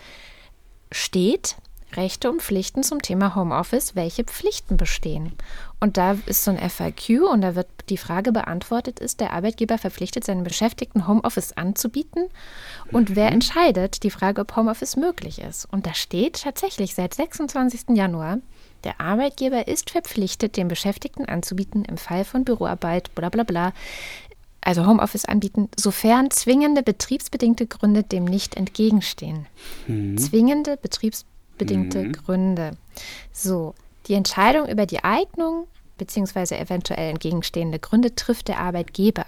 steht, Rechte und Pflichten zum Thema Homeoffice, welche Pflichten bestehen. Und da ist so ein FAQ und da wird die Frage beantwortet, ist der Arbeitgeber verpflichtet, seinen Beschäftigten Homeoffice anzubieten? Und wer mhm. entscheidet die Frage, ob Homeoffice möglich ist? Und da steht tatsächlich seit 26. Januar, der Arbeitgeber ist verpflichtet, den Beschäftigten anzubieten, im Fall von Büroarbeit, bla bla bla, also Homeoffice anbieten, sofern zwingende betriebsbedingte Gründe dem nicht entgegenstehen. Mhm. Zwingende betriebsbedingte bedingte mhm. Gründe. So, die Entscheidung über die Eignung bzw. eventuell entgegenstehende Gründe trifft der Arbeitgeber.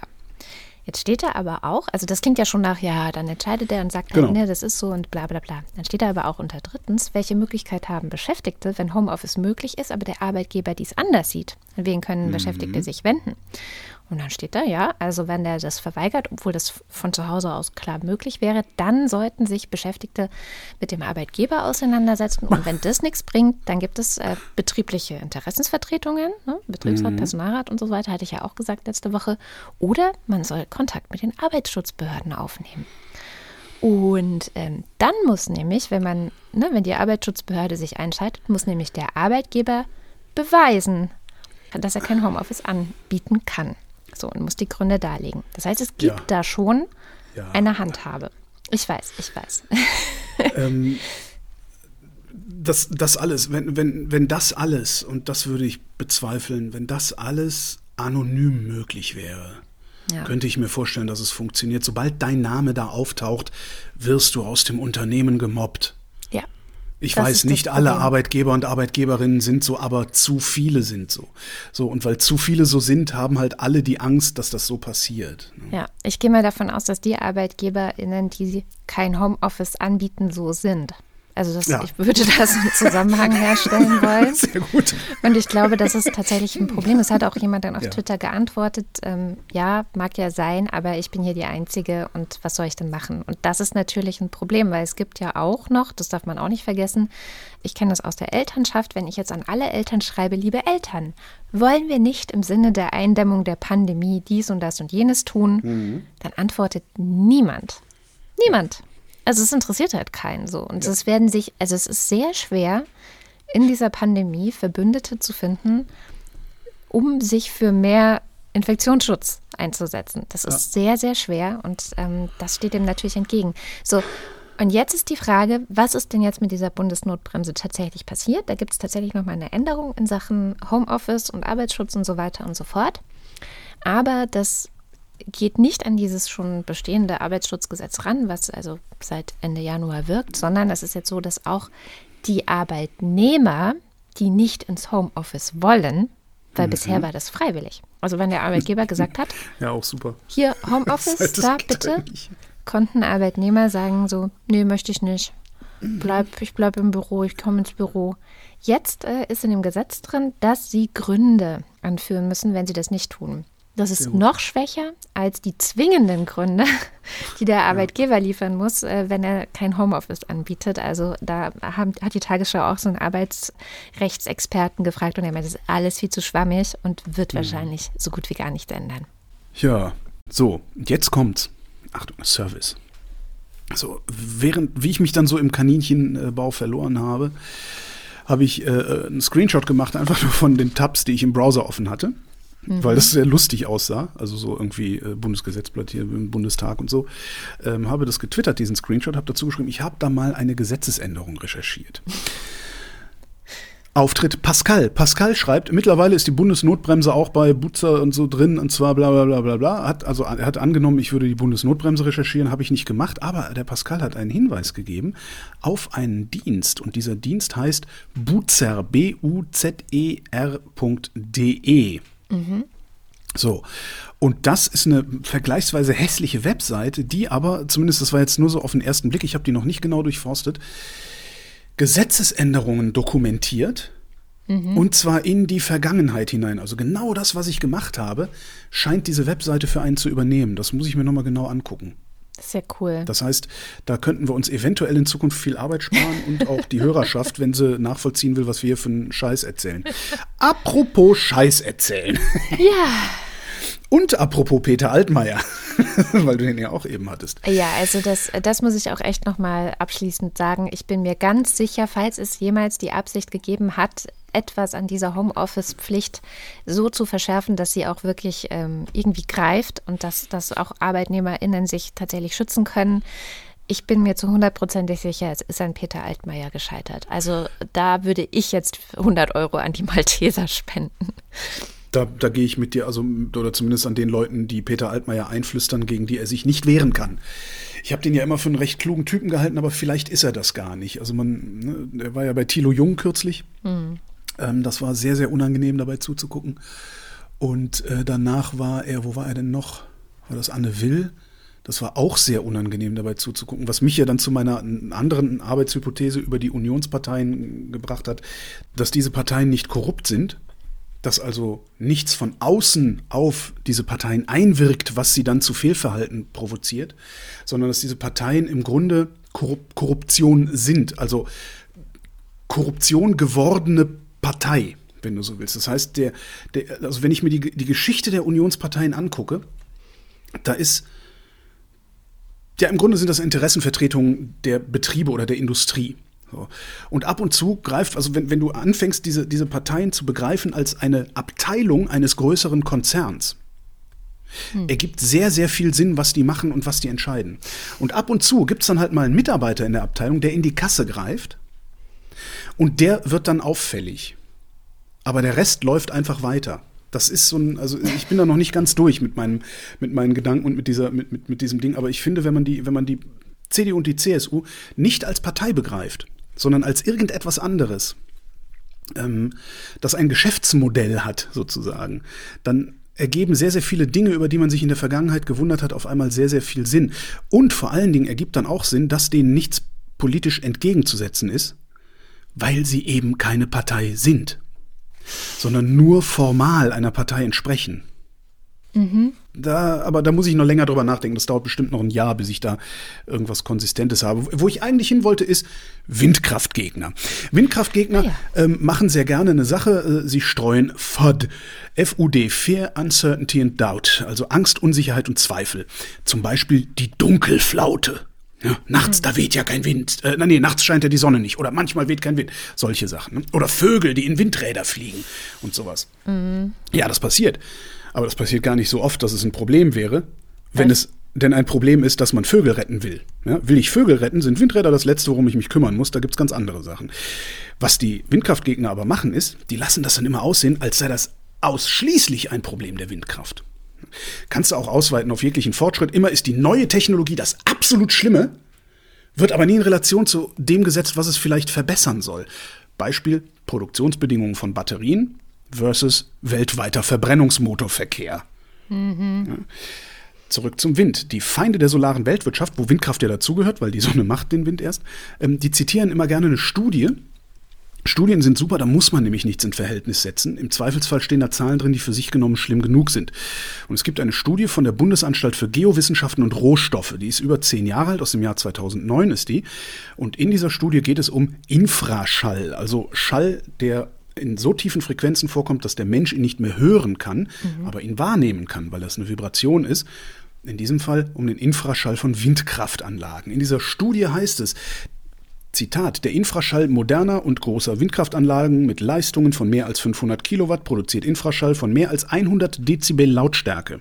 Jetzt steht da aber auch, also das klingt ja schon nach, ja, dann entscheidet er und sagt, genau. nee, das ist so und bla bla bla. Dann steht da aber auch unter drittens, welche Möglichkeit haben Beschäftigte, wenn Homeoffice möglich ist, aber der Arbeitgeber dies anders sieht. An wen können mhm. Beschäftigte sich wenden? Und dann steht da, ja, also wenn der das verweigert, obwohl das von zu Hause aus klar möglich wäre, dann sollten sich Beschäftigte mit dem Arbeitgeber auseinandersetzen. Und wenn das nichts bringt, dann gibt es äh, betriebliche Interessensvertretungen, ne? Betriebsrat, mhm. Personalrat und so weiter, hatte ich ja auch gesagt letzte Woche. Oder man soll Kontakt mit den Arbeitsschutzbehörden aufnehmen. Und ähm, dann muss nämlich, wenn man, ne, wenn die Arbeitsschutzbehörde sich einschaltet, muss nämlich der Arbeitgeber beweisen, dass er kein Homeoffice anbieten kann. So, und muss die Gründe darlegen. Das heißt, es gibt ja. da schon ja. eine Handhabe. Ich weiß, ich weiß. [LAUGHS] Ähm, das, das alles, wenn, wenn, wenn das alles, und das würde ich bezweifeln, wenn das alles anonym möglich wäre, ja. könnte ich mir vorstellen, dass es funktioniert. Sobald dein Name da auftaucht, wirst du aus dem Unternehmen gemobbt. Ich das weiß, nicht alle Arbeitgeber und Arbeitgeberinnen sind so, aber zu viele sind so. So, und weil zu viele so sind, haben halt alle die Angst, dass das so passiert. Ne? Ja, ich gehe mal davon aus, dass die ArbeitgeberInnen, die kein Homeoffice anbieten, so sind. Also das, ja. ich würde das im Zusammenhang [LAUGHS] herstellen wollen. Sehr gut. Und ich glaube, das ist tatsächlich ein Problem. Es hat auch jemand dann auf ja. Twitter geantwortet, ähm, ja, mag ja sein, aber ich bin hier die Einzige und was soll ich denn machen? Und das ist natürlich ein Problem, weil es gibt ja auch noch, das darf man auch nicht vergessen, ich kenne das aus der Elternschaft, wenn ich jetzt an alle Eltern schreibe, liebe Eltern, wollen wir nicht im Sinne der Eindämmung der Pandemie dies und das und jenes tun, mhm. dann antwortet niemand. Niemand. Also es interessiert halt keinen so. Und ja. es werden sich, also es ist sehr schwer, in dieser Pandemie Verbündete zu finden, um sich für mehr Infektionsschutz einzusetzen. Das ist ja. sehr, sehr schwer und ähm, das steht dem natürlich entgegen. So, und jetzt ist die Frage, was ist denn jetzt mit dieser Bundesnotbremse tatsächlich passiert? Da gibt es tatsächlich nochmal eine Änderung in Sachen Homeoffice und Arbeitsschutz und so weiter und so fort. Aber das geht nicht an dieses schon bestehende Arbeitsschutzgesetz ran, was also seit Ende Januar wirkt, sondern es ist jetzt so, dass auch die Arbeitnehmer, die nicht ins Homeoffice wollen, weil mhm. bisher war das freiwillig. Also wenn der Arbeitgeber gesagt hat, [LAUGHS] ja auch super. Hier [LAUGHS] Homeoffice, da bitte, konnten Arbeitnehmer sagen so, nee, möchte ich nicht. Bleib, ich bleibe im Büro, ich komme ins Büro. Jetzt äh, ist in dem Gesetz drin, dass sie Gründe anführen müssen, wenn sie das nicht tun. Das ist noch schwächer als die zwingenden Gründe, [LAUGHS] die der Arbeitgeber liefern muss, äh, wenn er kein Homeoffice anbietet. Also da haben, hat die Tagesschau auch so einen Arbeitsrechtsexperten gefragt und er meint, das ist alles viel zu schwammig und wird mhm. wahrscheinlich so gut wie gar nichts ändern. Ja, so, jetzt kommt's. Achtung, Service. So, während, wie ich mich dann so im Kaninchenbau verloren habe, habe ich äh, äh, einen Screenshot gemacht, einfach nur von den Tabs, die ich im Browser offen hatte mhm. weil das sehr lustig aussah. Also so irgendwie äh, Bundesgesetzblatt hier im Bundestag und so. Ähm, habe das getwittert, diesen Screenshot, habe dazu geschrieben, ich habe da mal eine Gesetzesänderung recherchiert. Auftritt Pascal. Pascal schreibt, mittlerweile ist die Bundesnotbremse auch bei Butzer und so drin und zwar bla bla bla bla bla. Hat, also er hat angenommen, ich würde die Bundesnotbremse recherchieren, habe ich nicht gemacht, aber der Pascal hat einen Hinweis gegeben auf einen Dienst und dieser Dienst heißt buzer, B-U-Z-E-R.de. Mhm. So. Und das ist eine vergleichsweise hässliche Webseite, die aber, zumindest das war jetzt nur so auf den ersten Blick, ich habe die noch nicht genau durchforstet, Gesetzesänderungen dokumentiert. Mhm. Und zwar in die Vergangenheit hinein. Also genau das, was ich gemacht habe, scheint diese Webseite für einen zu übernehmen. Das muss ich mir nochmal genau angucken. Sehr cool. Das heißt, da könnten wir uns eventuell in Zukunft viel Arbeit sparen und [LAUGHS] auch die Hörerschaft, wenn sie nachvollziehen will, was wir hier für einen Scheiß erzählen. Apropos Scheiß erzählen. Ja. Und apropos Peter Altmaier, [LAUGHS] weil du den ja auch eben hattest. Ja, also das, das muss ich auch echt nochmal abschließend sagen. Ich bin mir ganz sicher, falls es jemals die Absicht gegeben hat, etwas an dieser Homeoffice-Pflicht so zu verschärfen, dass sie auch wirklich ähm, irgendwie greift und dass, dass auch ArbeitnehmerInnen sich tatsächlich schützen können. Ich bin mir zu hundertprozentig sicher, es ist an Peter Altmaier gescheitert. Also da würde ich jetzt 100 Euro an die Malteser spenden. Da, da gehe ich mit dir, also oder zumindest an den Leuten, die Peter Altmaier einflüstern, gegen die er sich nicht wehren kann. Ich habe den ja immer für einen recht klugen Typen gehalten, aber vielleicht ist er das gar nicht. Also man, ne, der war ja bei Thilo Jung kürzlich. Mhm. Ähm, das war sehr, sehr unangenehm dabei zuzugucken. Und äh, danach war er, wo war er denn noch? War das Anne Will? Das war auch sehr unangenehm dabei zuzugucken, was mich ja dann zu meiner anderen Arbeitshypothese über die Unionsparteien gebracht hat, dass diese Parteien nicht korrupt sind, dass also nichts von außen auf diese Parteien einwirkt, was sie dann zu Fehlverhalten provoziert, sondern dass diese Parteien im Grunde Korruption sind, also Korruption gewordene Partei, wenn du so willst. Das heißt, der, der, also wenn ich mir die, die Geschichte der Unionsparteien angucke, da ist, ja, im Grunde sind das Interessenvertretungen der Betriebe oder der Industrie. So. Und ab und zu greift, also wenn, wenn du anfängst, diese, diese Parteien zu begreifen als eine Abteilung eines größeren Konzerns, hm. ergibt sehr, sehr viel Sinn, was die machen und was die entscheiden. Und ab und zu gibt es dann halt mal einen Mitarbeiter in der Abteilung, der in die Kasse greift Und der wird dann auffällig. Aber der Rest läuft einfach weiter. Das ist so ein, also ich bin da noch nicht ganz durch mit meinem, mit meinen Gedanken und mit dieser, mit, mit, mit diesem Ding. Aber ich finde, wenn man die, wenn man die CDU und die CSU nicht als Partei begreift, sondern als irgendetwas anderes, ähm, das ein Geschäftsmodell hat, sozusagen, dann ergeben sehr, sehr viele Dinge, über die man sich in der Vergangenheit gewundert hat, auf einmal sehr, sehr viel Sinn. Und vor allen Dingen ergibt dann auch Sinn, dass denen nichts politisch entgegenzusetzen ist, weil sie eben keine Partei sind sondern nur formal einer Partei entsprechen. Mhm. Da, aber da muss ich noch länger drüber nachdenken. Das dauert bestimmt noch ein Jahr, bis ich da irgendwas Konsistentes habe. Wo ich eigentlich hin wollte, ist Windkraftgegner. Windkraftgegner ja. ähm, machen sehr gerne eine Sache. Äh, sie streuen FUD. FUD, Fear, Uncertainty and Doubt. Also Angst, Unsicherheit und Zweifel. Zum Beispiel die Dunkelflaute. Ja, nachts, mhm. da weht ja kein Wind. Äh, nee, nachts scheint ja die Sonne nicht. Oder manchmal weht kein Wind. Solche Sachen. Ne? Oder Vögel, die in Windräder fliegen und sowas. Mhm. Ja, das passiert. Aber das passiert gar nicht so oft, dass es ein Problem wäre, wenn Echt? es denn ein Problem ist, dass man Vögel retten will. Ja, will ich Vögel retten, sind Windräder das Letzte, worum ich mich kümmern muss. Da gibt's ganz andere Sachen. Was die Windkraftgegner aber machen, ist, die lassen das dann immer aussehen, als sei das ausschließlich ein Problem der Windkraft. Kannst du auch ausweiten auf jeglichen Fortschritt. Immer ist die neue Technologie das absolut Schlimme, wird aber nie in Relation zu dem gesetzt, was es vielleicht verbessern soll. Beispiel Produktionsbedingungen von Batterien versus weltweiter Verbrennungsmotorverkehr. Mhm. Ja. Zurück zum Wind. Die Feinde der solaren Weltwirtschaft, wo Windkraft ja dazugehört, weil die Sonne macht den Wind erst, ähm, die zitieren immer gerne eine Studie, Studien sind super, da muss man nämlich nichts in Verhältnis setzen. Im Zweifelsfall stehen da Zahlen drin, die für sich genommen schlimm genug sind. Und es gibt eine Studie von der Bundesanstalt für Geowissenschaften und Rohstoffe. Die ist über zehn Jahre alt, aus dem Jahr 2009 ist die. Und in dieser Studie geht es um Infraschall, also Schall, der in so tiefen Frequenzen vorkommt, dass der Mensch ihn nicht mehr hören kann, mhm. aber ihn wahrnehmen kann, weil das eine Vibration ist. In diesem Fall um den Infraschall von Windkraftanlagen. In dieser Studie heißt es, Zitat, der Infraschall moderner und großer Windkraftanlagen mit Leistungen von mehr als 500 Kilowatt produziert Infraschall von mehr als 100 Dezibel Lautstärke.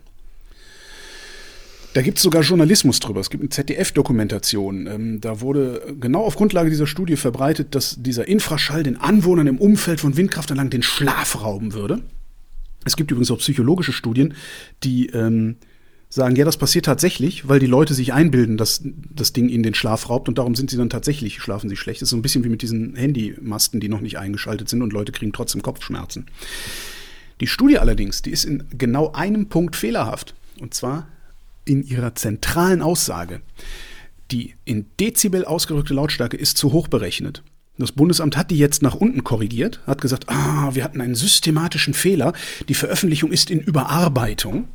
Da gibt es sogar Journalismus drüber. Es gibt eine ZDF-Dokumentation. Ähm, da wurde genau auf Grundlage dieser Studie verbreitet, dass dieser Infraschall den Anwohnern im Umfeld von Windkraftanlagen den Schlaf rauben würde. Es gibt übrigens auch psychologische Studien, die ähm, sagen, ja, das passiert tatsächlich, weil die Leute sich einbilden, dass das Ding ihnen den Schlaf raubt und darum sind sie dann tatsächlich, schlafen sie schlecht. Das ist so ein bisschen wie mit diesen Handymasten, die noch nicht eingeschaltet sind und Leute kriegen trotzdem Kopfschmerzen. Die Studie allerdings, die ist in genau einem Punkt fehlerhaft. Und zwar in ihrer zentralen Aussage. Die in Dezibel ausgerückte Lautstärke ist zu hoch berechnet. Das Bundesamt hat die jetzt nach unten korrigiert, hat gesagt, ah, wir hatten einen systematischen Fehler, die Veröffentlichung ist in Überarbeitung.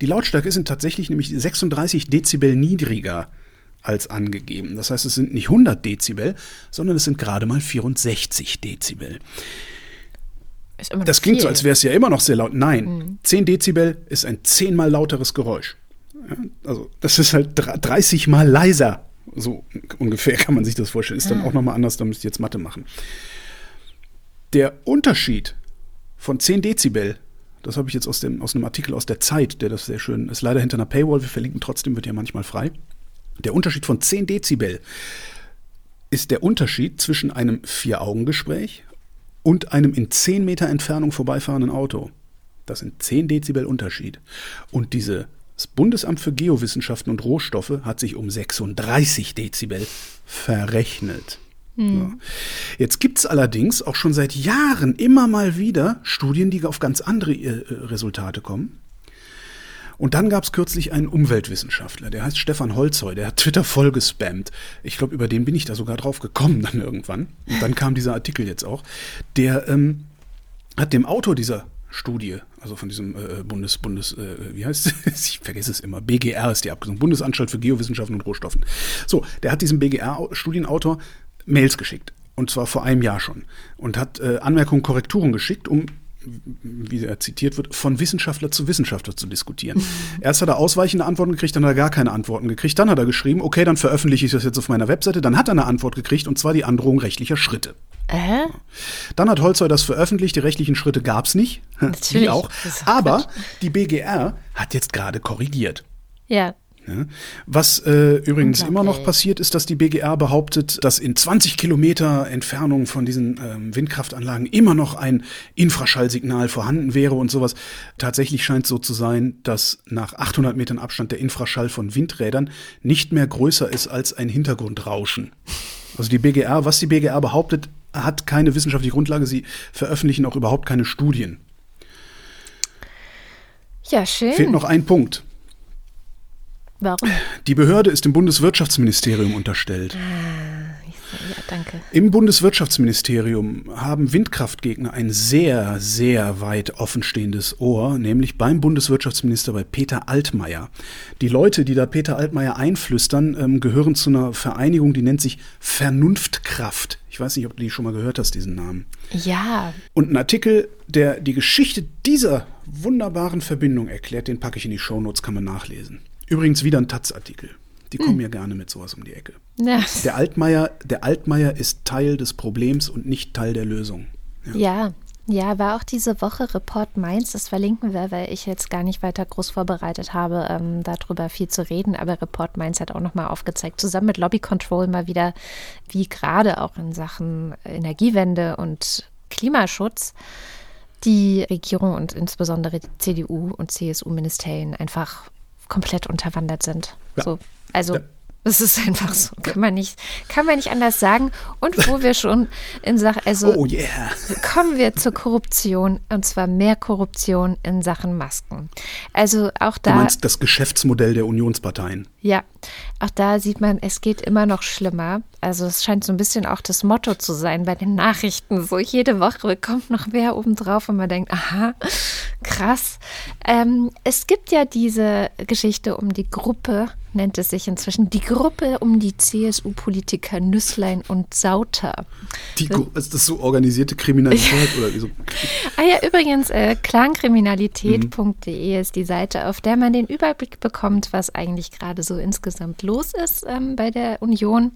Die Lautstärke sind tatsächlich nämlich 36 Dezibel niedriger als angegeben. Das heißt, es sind nicht 100 Dezibel, sondern es sind gerade mal 64 Dezibel. das klingt viel. so, als wäre es ja immer noch sehr laut. Nein, mhm. 10 Dezibel ist ein zehnmal lauteres Geräusch. Also das ist halt 30 mal leiser so ungefähr [LAUGHS] kann man sich das vorstellen. Ist dann ah. auch nochmal anders, da müsst ihr jetzt Mathe machen. Der Unterschied von 10 Dezibel, das habe ich jetzt aus, dem, aus einem Artikel aus der Zeit, der das sehr schön ist, leider hinter einer Paywall, wir verlinken trotzdem, wird ja manchmal frei. Der Unterschied von 10 Dezibel ist der Unterschied zwischen einem Vier-Augen-Gespräch und einem in 10 Meter Entfernung vorbeifahrenden Auto. Das sind 10 Dezibel Unterschied. Und diese das Bundesamt für Geowissenschaften und Rohstoffe hat sich um 36 Dezibel verrechnet. Mhm. Ja. Jetzt gibt es allerdings auch schon seit Jahren immer mal wieder Studien, die auf ganz andere äh, Resultate kommen. Und dann gab es kürzlich einen Umweltwissenschaftler, der heißt Stefan Holzheu, der hat Twitter voll gespammt. Ich glaube, über den bin ich da sogar drauf gekommen dann irgendwann. Und dann kam dieser Artikel jetzt auch. Der ähm, hat dem Autor dieser Studie, also von diesem äh, Bundes, Bundes, äh, wie heißt es? [LAUGHS] Ich vergesse es immer. BGR ist die Abkürzung, Bundesanstalt für Geowissenschaften und Rohstoffen. So, der hat diesem BGR-Studienautor Mails geschickt. Und zwar vor einem Jahr schon. Und hat äh, Anmerkungen, Korrekturen geschickt, um wie er zitiert wird, von Wissenschaftler zu Wissenschaftler zu diskutieren. Erst hat er ausweichende Antworten gekriegt, dann hat er gar keine Antworten gekriegt. Dann hat er geschrieben, okay, dann veröffentliche ich das jetzt auf meiner Webseite. Dann hat er eine Antwort gekriegt, und zwar die Androhung rechtlicher Schritte. Äh? Dann hat Holzer das veröffentlicht, die rechtlichen Schritte gab es nicht. [LAUGHS] Natürlich. auch. Aber die BGR hat jetzt gerade korrigiert. Ja. Was äh, übrigens immer noch passiert, ist, dass die BGR behauptet, dass in 20 Kilometer Entfernung von diesen ähm, Windkraftanlagen immer noch ein Infraschallsignal vorhanden wäre und sowas. Tatsächlich scheint so zu sein, dass nach 800 Metern Abstand der Infraschall von Windrädern nicht mehr größer ist als ein Hintergrundrauschen. Also die BGR, was die BGR behauptet, hat keine wissenschaftliche Grundlage. Sie veröffentlichen auch überhaupt keine Studien. Ja, schön. Fehlt noch ein Punkt. Warum? Die Behörde ist dem Bundeswirtschaftsministerium unterstellt. Ah, ja, danke. Im Bundeswirtschaftsministerium haben Windkraftgegner ein sehr, sehr weit offenstehendes Ohr, nämlich beim Bundeswirtschaftsminister bei Peter Altmaier. Die Leute, die da Peter Altmaier einflüstern, ähm, gehören zu einer Vereinigung, die nennt sich Vernunftkraft. Ich weiß nicht, ob du die schon mal gehört hast, diesen Namen. Ja. Und ein Artikel, der die Geschichte dieser wunderbaren Verbindung erklärt, den packe ich in die Shownotes, kann man nachlesen. Übrigens wieder ein Taz-Artikel. Die kommen hm. ja gerne mit sowas um die Ecke. Ja. Der, Altmaier, der Altmaier ist Teil des Problems und nicht Teil der Lösung. Ja. ja. Ja, war auch diese Woche Report Mainz, das verlinken wir, weil ich jetzt gar nicht weiter groß vorbereitet habe, ähm, darüber viel zu reden. Aber Report Mainz hat auch nochmal aufgezeigt, zusammen mit Lobby Control mal wieder, wie gerade auch in Sachen Energiewende und Klimaschutz die Regierung und insbesondere die CDU und CSU-Ministerien einfach komplett unterwandert sind. Ja. So, also ja. es ist einfach so, kann man nicht, kann man nicht anders sagen. Und wo wir schon in Sachen, also oh yeah. kommen wir zur Korruption und zwar mehr Korruption in Sachen Masken. Also auch da. Du meinst das Geschäftsmodell der Unionsparteien? Ja, auch da sieht man, es geht immer noch schlimmer. Also es scheint so ein bisschen auch das Motto zu sein bei den Nachrichten. So jede Woche kommt noch wer obendrauf und man denkt, aha, krass. Ähm, es gibt ja diese Geschichte um die Gruppe, nennt es sich inzwischen, die Gruppe um die CSU-Politiker Nüsslein und Sauter. Die, ist das so organisierte Kriminalität [LAUGHS] oder so? Ah ja, übrigens, äh, clankriminalität.de mhm. ist die Seite, auf der man den Überblick bekommt, was eigentlich gerade so insgesamt los ist ähm, bei der Union.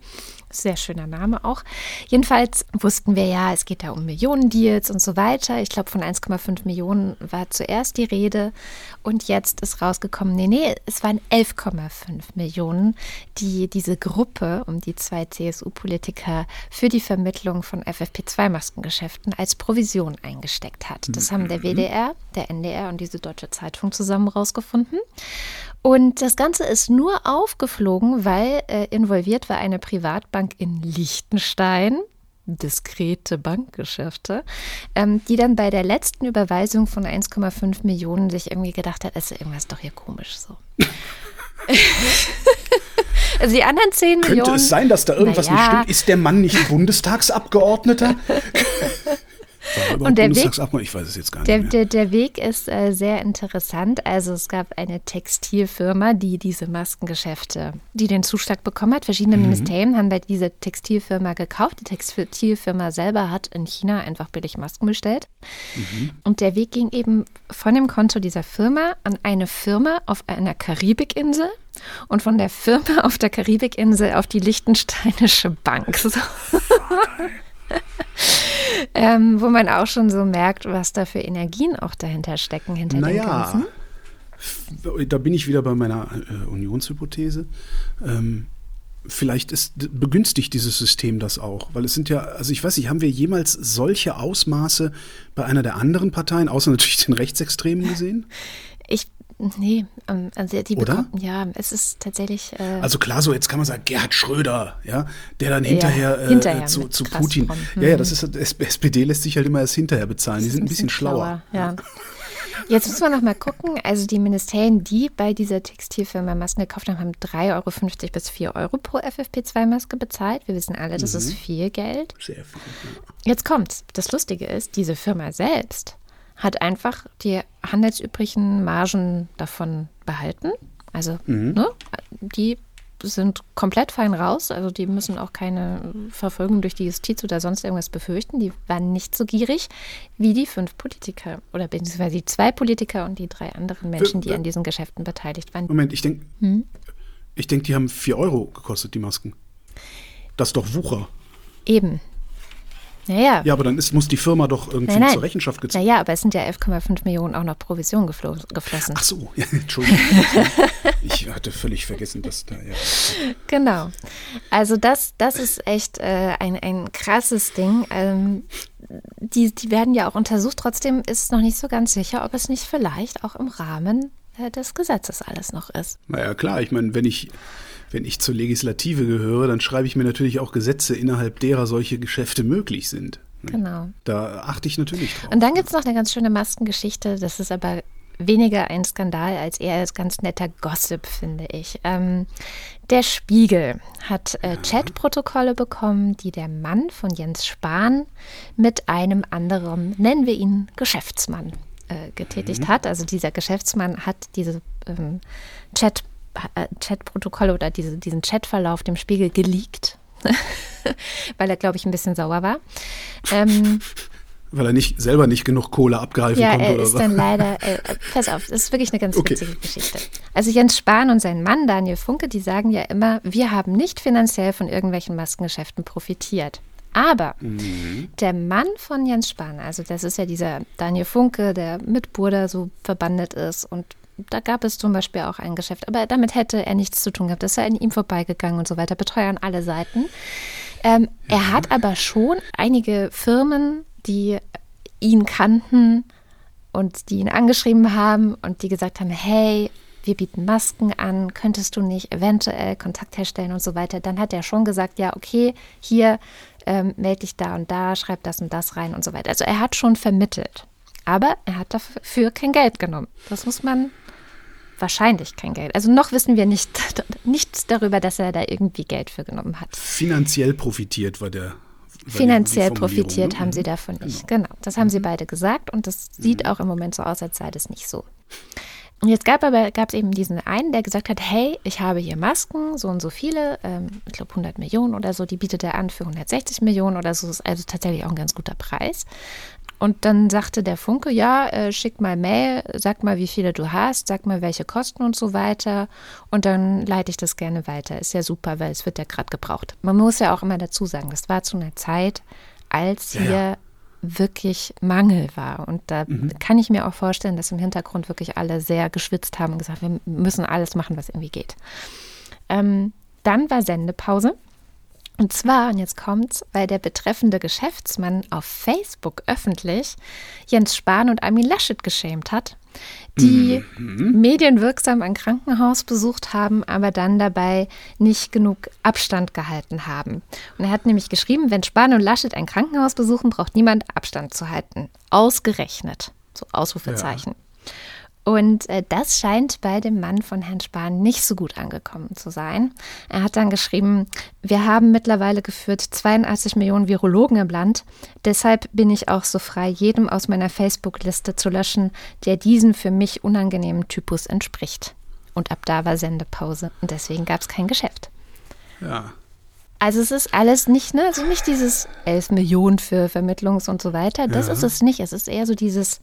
Sehr schöner Name auch. Jedenfalls wussten wir ja, es geht da um Millionendeals und so weiter. Ich glaube, von 1,5 Millionen war zuerst die Rede. Und jetzt ist rausgekommen, nee, nee, es waren 11,5 Millionen, die diese Gruppe um die zwei CSU-Politiker für die Vermittlung von FFP2-Maskengeschäften als Provision eingesteckt hat. Das haben der mhm. WDR, der NDR und diese Deutsche Zeitung zusammen rausgefunden. Und das Ganze ist nur aufgeflogen, weil äh, involviert war eine Privatbank in Liechtenstein, diskrete Bankgeschäfte, ähm, die dann bei der letzten Überweisung von 1,5 Millionen sich irgendwie gedacht hat, ist irgendwas doch hier komisch so. [LAUGHS] also die anderen 10 Könnte Millionen. Könnte es sein, dass da irgendwas ja. nicht stimmt? Ist der Mann nicht Bundestagsabgeordneter? [LAUGHS] Und der Weg, ich weiß es jetzt gar der, nicht mehr. Der, der Weg ist äh, sehr interessant. Also es gab eine Textilfirma, die diese Maskengeschäfte, die den Zuschlag bekommen hat. Verschiedene mhm. Ministerien haben bei dieser Textilfirma gekauft. Die Textilfirma selber hat in China einfach billig Masken bestellt. Mhm. Und der Weg ging eben von dem Konto dieser Firma an eine Firma auf einer Karibikinsel und von der Firma [LAUGHS] auf der Karibikinsel auf die Liechtensteinische Bank. [LAUGHS] So. [LAUGHS] ähm, wo man auch schon so merkt, was da für Energien auch dahinter stecken, hinter naja, dem Ganzen. Da bin ich wieder bei meiner äh, Unionshypothese. Ähm, vielleicht ist, begünstigt dieses System das auch, weil es sind ja, also ich weiß nicht, haben wir jemals solche Ausmaße bei einer der anderen Parteien, außer natürlich den Rechtsextremen gesehen? Ich Nee, ähm, also die Oder? Bekommen, ja, es ist tatsächlich. Äh also klar, so jetzt kann man sagen, Gerhard Schröder, ja, der dann hinterher, ja, hinterher äh, zu, zu Putin. Mhm. Ja, ja, das ist SPD lässt sich halt immer erst hinterher bezahlen. Die sind ein bisschen, bisschen schlauer. schlauer. Ja. Jetzt müssen wir noch mal gucken. Also die Ministerien, die bei dieser Textilfirma Masken gekauft haben, haben 3,50 Euro bis 4 Euro pro FFP2-Maske bezahlt. Wir wissen alle, das mhm. ist viel Geld. Sehr viel. Ja. Jetzt kommt's. Das Lustige ist, diese Firma selbst hat einfach die handelsüblichen Margen davon behalten. Also mhm. ne, die sind komplett fein raus, also die müssen auch keine Verfolgung durch die Justiz oder sonst irgendwas befürchten. Die waren nicht so gierig wie die fünf Politiker oder beziehungsweise die zwei Politiker und die drei anderen Menschen, die an diesen Geschäften beteiligt waren. Moment, ich denke, hm? ich denke, die haben vier Euro gekostet, die Masken. Das ist doch Wucher. Eben. Naja. Ja, aber dann ist, muss die Firma doch irgendwie Nein, nein. zur Rechenschaft gezogen Naja, aber es sind ja 11,5 Millionen auch noch Provision geflo geflossen. Ach so, [LAUGHS] ja, Entschuldigung. [LAUGHS] ich hatte völlig vergessen, dass da, ja. Genau. Also das, das ist echt äh, ein, ein krasses Ding. Ähm, die, die werden ja auch untersucht. Trotzdem ist noch nicht so ganz sicher, ob es nicht vielleicht auch im Rahmen äh, des Gesetzes alles noch ist. Naja, klar, ich meine, wenn ich, wenn ich zur Legislative gehöre, dann schreibe ich mir natürlich auch Gesetze, innerhalb derer solche Geschäfte möglich sind. Genau. Da achte ich natürlich drauf. Und dann gibt es noch eine ganz schöne Maskengeschichte. Das ist aber weniger ein Skandal als eher als ganz netter Gossip, finde ich. Ähm, der Spiegel hat äh, Chatprotokolle bekommen, die der Mann von Jens Spahn mit einem anderen, nennen wir ihn Geschäftsmann, äh, getätigt hat. Also dieser Geschäftsmann hat diese ähm, Chat, äh, Chatprotokolle oder diese, diesen Chatverlauf dem Spiegel geleakt. [LAUGHS] Weil er, glaube ich, ein bisschen sauer war. Ähm, [LAUGHS] Weil er nicht, selber nicht genug Kohle abgreifen ja, konnte er oder ist so. dann leider, [LAUGHS] äh, pass auf, das ist wirklich eine ganz Okay. witzige Geschichte. Also Jens Spahn und sein Mann Daniel Funke, die sagen ja immer, wir haben nicht finanziell von irgendwelchen Maskengeschäften profitiert. Aber der Mann von Jens Spahn, also das ist ja dieser Daniel Funke, der mit Burda so verbandet ist und da gab es zum Beispiel auch ein Geschäft, aber damit hätte er nichts zu tun gehabt. Das sei an ihm vorbeigegangen und so weiter, Betreuer an alle Seiten. Ähm, Er hat aber schon einige Firmen, die ihn kannten und die ihn angeschrieben haben und die gesagt haben, hey, wir bieten Masken an, könntest du nicht eventuell Kontakt herstellen und so weiter. Dann hat er schon gesagt, ja, okay, hier ähm, melde dich da und da, schreib das und das rein und so weiter. Also er hat schon vermittelt. Aber er hat dafür kein Geld genommen. Das muss man wahrscheinlich kein Geld. Also noch wissen wir nicht, [LAUGHS] nichts darüber, dass er da irgendwie Geld für genommen hat. Finanziell profitiert war der. war Finanziell Formulierung, profitiert ne? haben sie Mhm. davon nicht. Genau, das haben sie beide gesagt und das sieht auch im Moment so aus, als sei das nicht so. Und jetzt gab aber gab es eben diesen einen, der gesagt hat, hey, ich habe hier Masken, so und so viele, ähm, ich glaube 100 Millionen oder so, die bietet er an für 160 Millionen oder so, ist also tatsächlich auch ein ganz guter Preis. Und dann sagte der Funke, ja, äh, schick mal Mail, sag mal, wie viele du hast, sag mal, welche Kosten und so weiter. Und dann leite ich das gerne weiter. Ist ja super, weil es wird ja gerade gebraucht. Man muss ja auch immer dazu sagen, das war zu einer Zeit, als Ja, hier ja. wirklich Mangel war. Und da Mhm. kann ich mir auch vorstellen, dass im Hintergrund wirklich alle sehr geschwitzt haben und gesagt, wir müssen alles machen, was irgendwie geht. Ähm, dann war Sendepause. Und zwar, und jetzt kommt's, weil der betreffende Geschäftsmann auf Facebook öffentlich Jens Spahn und Armin Laschet geschämt hat, die medienwirksam ein Krankenhaus besucht haben, aber dann dabei nicht genug Abstand gehalten haben. Und er hat nämlich geschrieben, wenn Spahn und Laschet ein Krankenhaus besuchen, braucht niemand Abstand zu halten. Ausgerechnet. So Ausrufezeichen. Und äh, das scheint bei dem Mann von Herrn Spahn nicht so gut angekommen zu sein. Er hat dann geschrieben, wir haben mittlerweile geführt 82 Millionen Virologen im Land. Deshalb bin ich auch so frei, jedem aus meiner Facebook-Liste zu löschen, der diesen für mich unangenehmen Typus entspricht. Und ab da war Sendepause und deswegen gab es kein Geschäft. Ja. Also es ist alles nicht, ne, also nicht dieses 11 Millionen für Vermittlungs- und so weiter. Das Ja. ist es nicht. Es ist eher so dieses,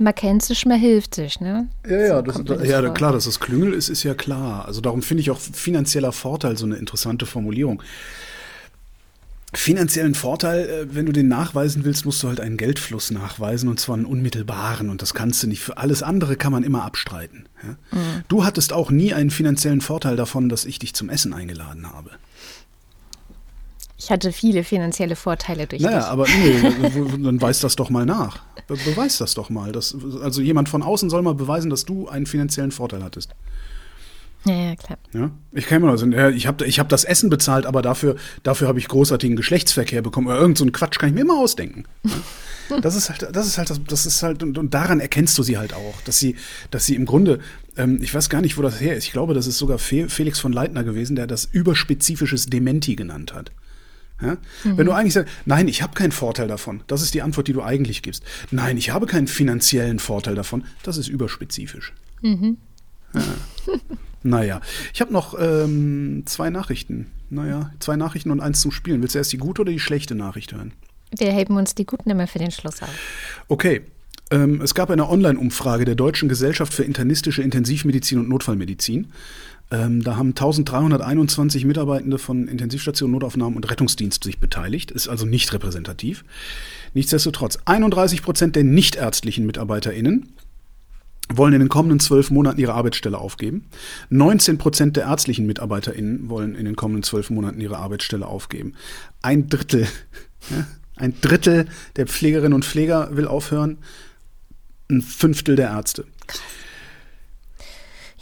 man kennt sich, man hilft sich, ne? Ja, ja, So das, das ja klar, dass das Klüngel ist, ist ja klar. Also darum finde ich auch finanzieller Vorteil so eine interessante Formulierung. Finanziellen Vorteil, äh, wenn du den nachweisen willst, musst du halt einen Geldfluss nachweisen und zwar einen unmittelbaren und das kannst du nicht. Für alles andere kann man immer abstreiten. Ja? Mhm. Du hattest auch nie einen finanziellen Vorteil davon, dass ich dich zum Essen eingeladen habe. Ich hatte viele finanzielle Vorteile durch Naja, dich. aber nee, [LAUGHS] dann weis das doch mal nach. Be beweis das doch mal. Das, also jemand von außen soll mal beweisen, dass du einen finanziellen Vorteil hattest. Ja, ja, klar. Ja, ich kann mir ja, ich habe ich hab das Essen bezahlt, aber dafür, dafür habe ich großartigen Geschlechtsverkehr bekommen. Oder irgend so einen Quatsch kann ich mir immer ausdenken. [LAUGHS] Das ist halt, das ist halt, das, das ist halt, und, und daran erkennst du sie halt auch, dass sie, dass sie im Grunde, ähm, ich weiß gar nicht, wo das her ist. Ich glaube, das ist sogar Fe Felix von Leitner gewesen, der das überspezifisches Dementi genannt hat. Ja? Wenn du eigentlich sagst, nein, ich habe keinen Vorteil davon, das ist die Antwort, die du eigentlich gibst. Nein, ich habe keinen finanziellen Vorteil davon, das ist überspezifisch. Ja. [LAUGHS] Naja, ich habe noch ähm, zwei Nachrichten. Naja, zwei Nachrichten und eins zum Spielen. Willst du erst die gute oder die schlechte Nachricht hören? Wir heben uns die guten immer für den Schluss auf. Okay. Ähm, es gab eine Online-Umfrage der Deutschen Gesellschaft für internistische Intensivmedizin und Notfallmedizin. Ähm, da haben 1321 Mitarbeitende von Intensivstationen, Notaufnahmen und Rettungsdienst sich beteiligt. Ist also nicht repräsentativ. Nichtsdestotrotz, 31 Prozent der nichtärztlichen MitarbeiterInnen wollen in den kommenden zwölf Monaten ihre Arbeitsstelle aufgeben. 19 Prozent der ärztlichen MitarbeiterInnen wollen in den kommenden zwölf Monaten ihre Arbeitsstelle aufgeben. Ein Drittel, [LAUGHS] ja, ein Drittel der Pflegerinnen und Pfleger will aufhören. Ein Fünftel der Ärzte.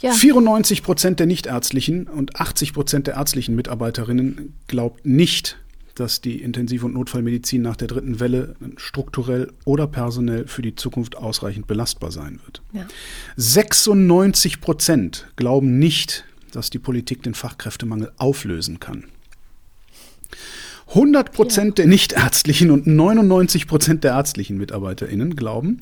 Ja. 94 Prozent der nichtärztlichen und 80 Prozent der ärztlichen Mitarbeiterinnen glaubt nicht, dass die Intensiv- und Notfallmedizin nach der dritten Welle strukturell oder personell für die Zukunft ausreichend belastbar sein wird. Ja. 96 Prozent glauben nicht, dass die Politik den Fachkräftemangel auflösen kann. 100 Prozent ja. der nichtärztlichen und 99 Prozent der ärztlichen MitarbeiterInnen glauben,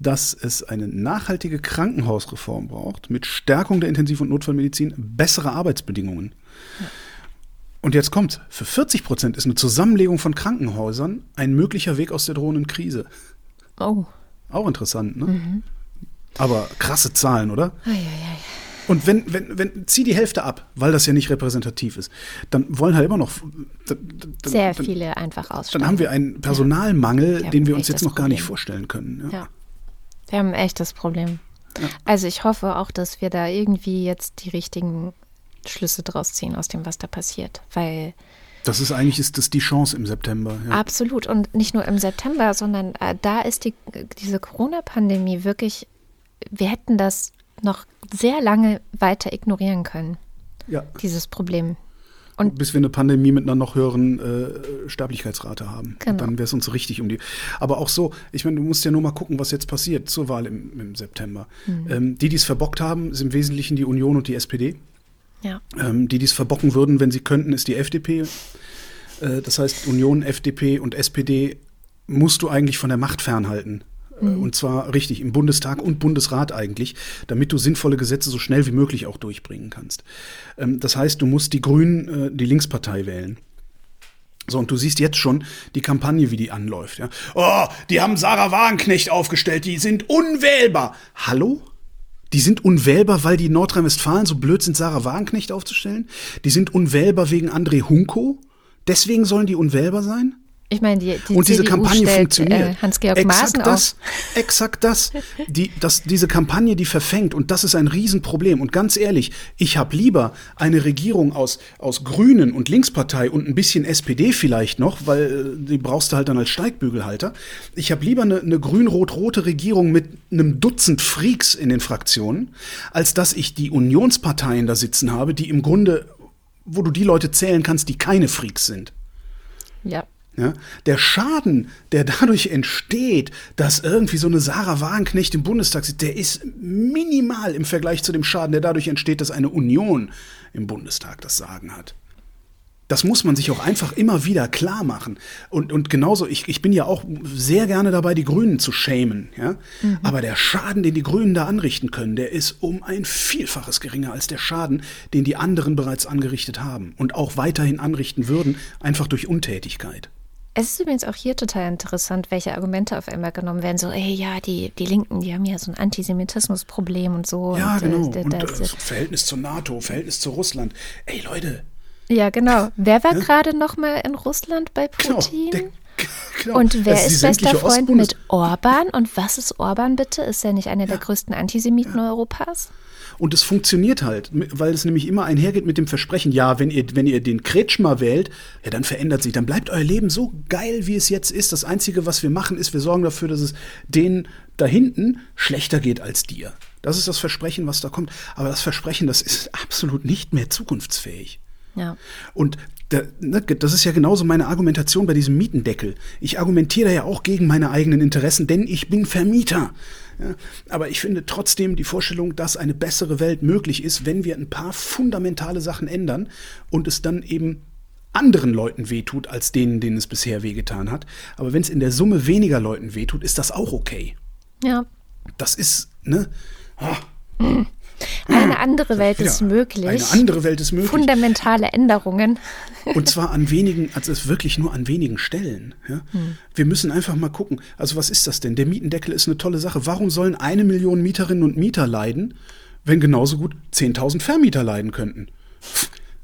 dass es eine nachhaltige Krankenhausreform braucht mit Stärkung der Intensiv- und Notfallmedizin, bessere Arbeitsbedingungen. Ja. Und jetzt kommt, für 40 Prozent ist eine Zusammenlegung von Krankenhäusern ein möglicher Weg aus der drohenden Krise. Oh. Auch interessant, ne? Mhm. Aber krasse Zahlen, oder? Ei, ei, ei. Und wenn, wenn, wenn, zieh die Hälfte ab, weil das ja nicht repräsentativ ist, dann wollen halt immer noch. Dann, Sehr dann, viele einfach aussteigen. Dann haben wir einen Personalmangel, ja. den wir uns jetzt noch gar nicht vorstellen können. Ja. ja. Wir haben ein echtes Problem. Ja. Also ich hoffe auch, dass wir da irgendwie jetzt die richtigen Schlüsse draus ziehen aus dem, was da passiert, weil das ist eigentlich ist das die Chance im September. Ja. Absolut und nicht nur im September, sondern äh, da ist die, diese Corona-Pandemie wirklich. Wir hätten das noch sehr lange weiter ignorieren können. Ja. Dieses Problem. Und bis wir eine Pandemie mit einer noch höheren äh, Sterblichkeitsrate haben. Genau. Und dann wäre es uns richtig um die. Aber auch so, ich meine, du musst ja nur mal gucken, was jetzt passiert zur Wahl im, im September. Mhm. Ähm, die, die es verbockt haben, sind im Wesentlichen die Union und die SPD. Ja. Ähm, die, die es verbocken würden, wenn sie könnten, ist die FDP. Äh, das heißt, Union, FDP und SPD musst du eigentlich von der Macht fernhalten. Mhm. Und zwar richtig im Bundestag und Bundesrat eigentlich, damit du sinnvolle Gesetze so schnell wie möglich auch durchbringen kannst. Ähm, das heißt, du musst die Grünen, äh, die Linkspartei wählen. So, und du siehst jetzt schon die Kampagne, wie die anläuft. Ja? Oh, die haben Sarah Wagenknecht aufgestellt, die sind unwählbar. Hallo? Die sind unwählbar, weil die Nordrhein-Westfalen so blöd sind, Sarah Wagenknecht aufzustellen. Die sind unwählbar wegen André Hunko. Deswegen sollen die unwählbar sein? Ich meine, die, die und diese CDU Kampagne stellt, funktioniert. Äh, Hans-Georg Maaßen das, auf. Exakt das. [LAUGHS] Die, das. Diese Kampagne, die verfängt. Und das ist ein Riesenproblem. Und ganz ehrlich, ich habe lieber eine Regierung aus, aus Grünen und Linkspartei und ein bisschen SPD vielleicht noch, weil äh, die brauchst du halt dann als Steigbügelhalter. Ich habe lieber eine, eine grün-rot-rote Regierung mit einem Dutzend Freaks in den Fraktionen, als dass ich die Unionsparteien da sitzen habe, die im Grunde, wo du die Leute zählen kannst, die keine Freaks sind. Ja. Ja, der Schaden, der dadurch entsteht, dass irgendwie so eine Sarah Wagenknecht im Bundestag sitzt, der ist minimal im Vergleich zu dem Schaden, der dadurch entsteht, dass eine Union im Bundestag das Sagen hat. Das muss man sich auch einfach immer wieder klar machen. Und, und genauso, ich, ich bin ja auch sehr gerne dabei, die Grünen zu schämen. Ja? Mhm. Aber der Schaden, den die Grünen da anrichten können, der ist um ein Vielfaches geringer als der Schaden, den die anderen bereits angerichtet haben und auch weiterhin anrichten würden, einfach durch Untätigkeit. Es ist übrigens auch hier total interessant, welche Argumente auf einmal genommen werden. So, ey, ja, die, die Linken, die haben ja so ein Antisemitismusproblem und so. Ja, und, genau. Äh, und, äh, Verhältnis zur NATO, Verhältnis zu Russland. Ey, Leute. Ja, genau. Wer war ja? gerade noch mal in Russland bei genau, Putin? Genau, [LAUGHS] genau. Und wer ist bester Freund mit Orban? Und was ist Orban bitte? Ist er nicht einer ja. der größten Antisemiten ja. Europas? Und es funktioniert halt, weil es nämlich immer einhergeht mit dem Versprechen, ja, wenn ihr, wenn ihr den Kretschmer wählt, ja, dann verändert sich, dann bleibt euer Leben so geil, wie es jetzt ist. Das Einzige, was wir machen, ist, wir sorgen dafür, dass es denen da hinten schlechter geht als dir. Das ist das Versprechen, was da kommt. Aber das Versprechen, das ist absolut nicht mehr zukunftsfähig. Ja. Und ne, das ist ja genauso meine Argumentation bei diesem Mietendeckel. Ich argumentiere ja auch gegen meine eigenen Interessen, denn ich bin Vermieter. Ja, aber ich finde trotzdem die Vorstellung, dass eine bessere Welt möglich ist, wenn wir ein paar fundamentale Sachen ändern und es dann eben anderen Leuten wehtut, als denen, denen es bisher wehgetan hat. Aber wenn es in der Summe weniger Leuten wehtut, ist das auch okay. Ja. Das ist, ne? Ah. [CLEARS THROAT] Eine andere Welt ja, ist möglich. Eine andere Welt ist möglich. Fundamentale Änderungen. [LAUGHS] Und zwar an wenigen, also es wirklich nur an wenigen Stellen. Ja? Hm. Wir müssen einfach mal gucken. Also was ist das denn? Der Mietendeckel ist eine tolle Sache. Warum sollen eine Million Mieterinnen und Mieter leiden, wenn genauso gut 10.000 Vermieter leiden könnten.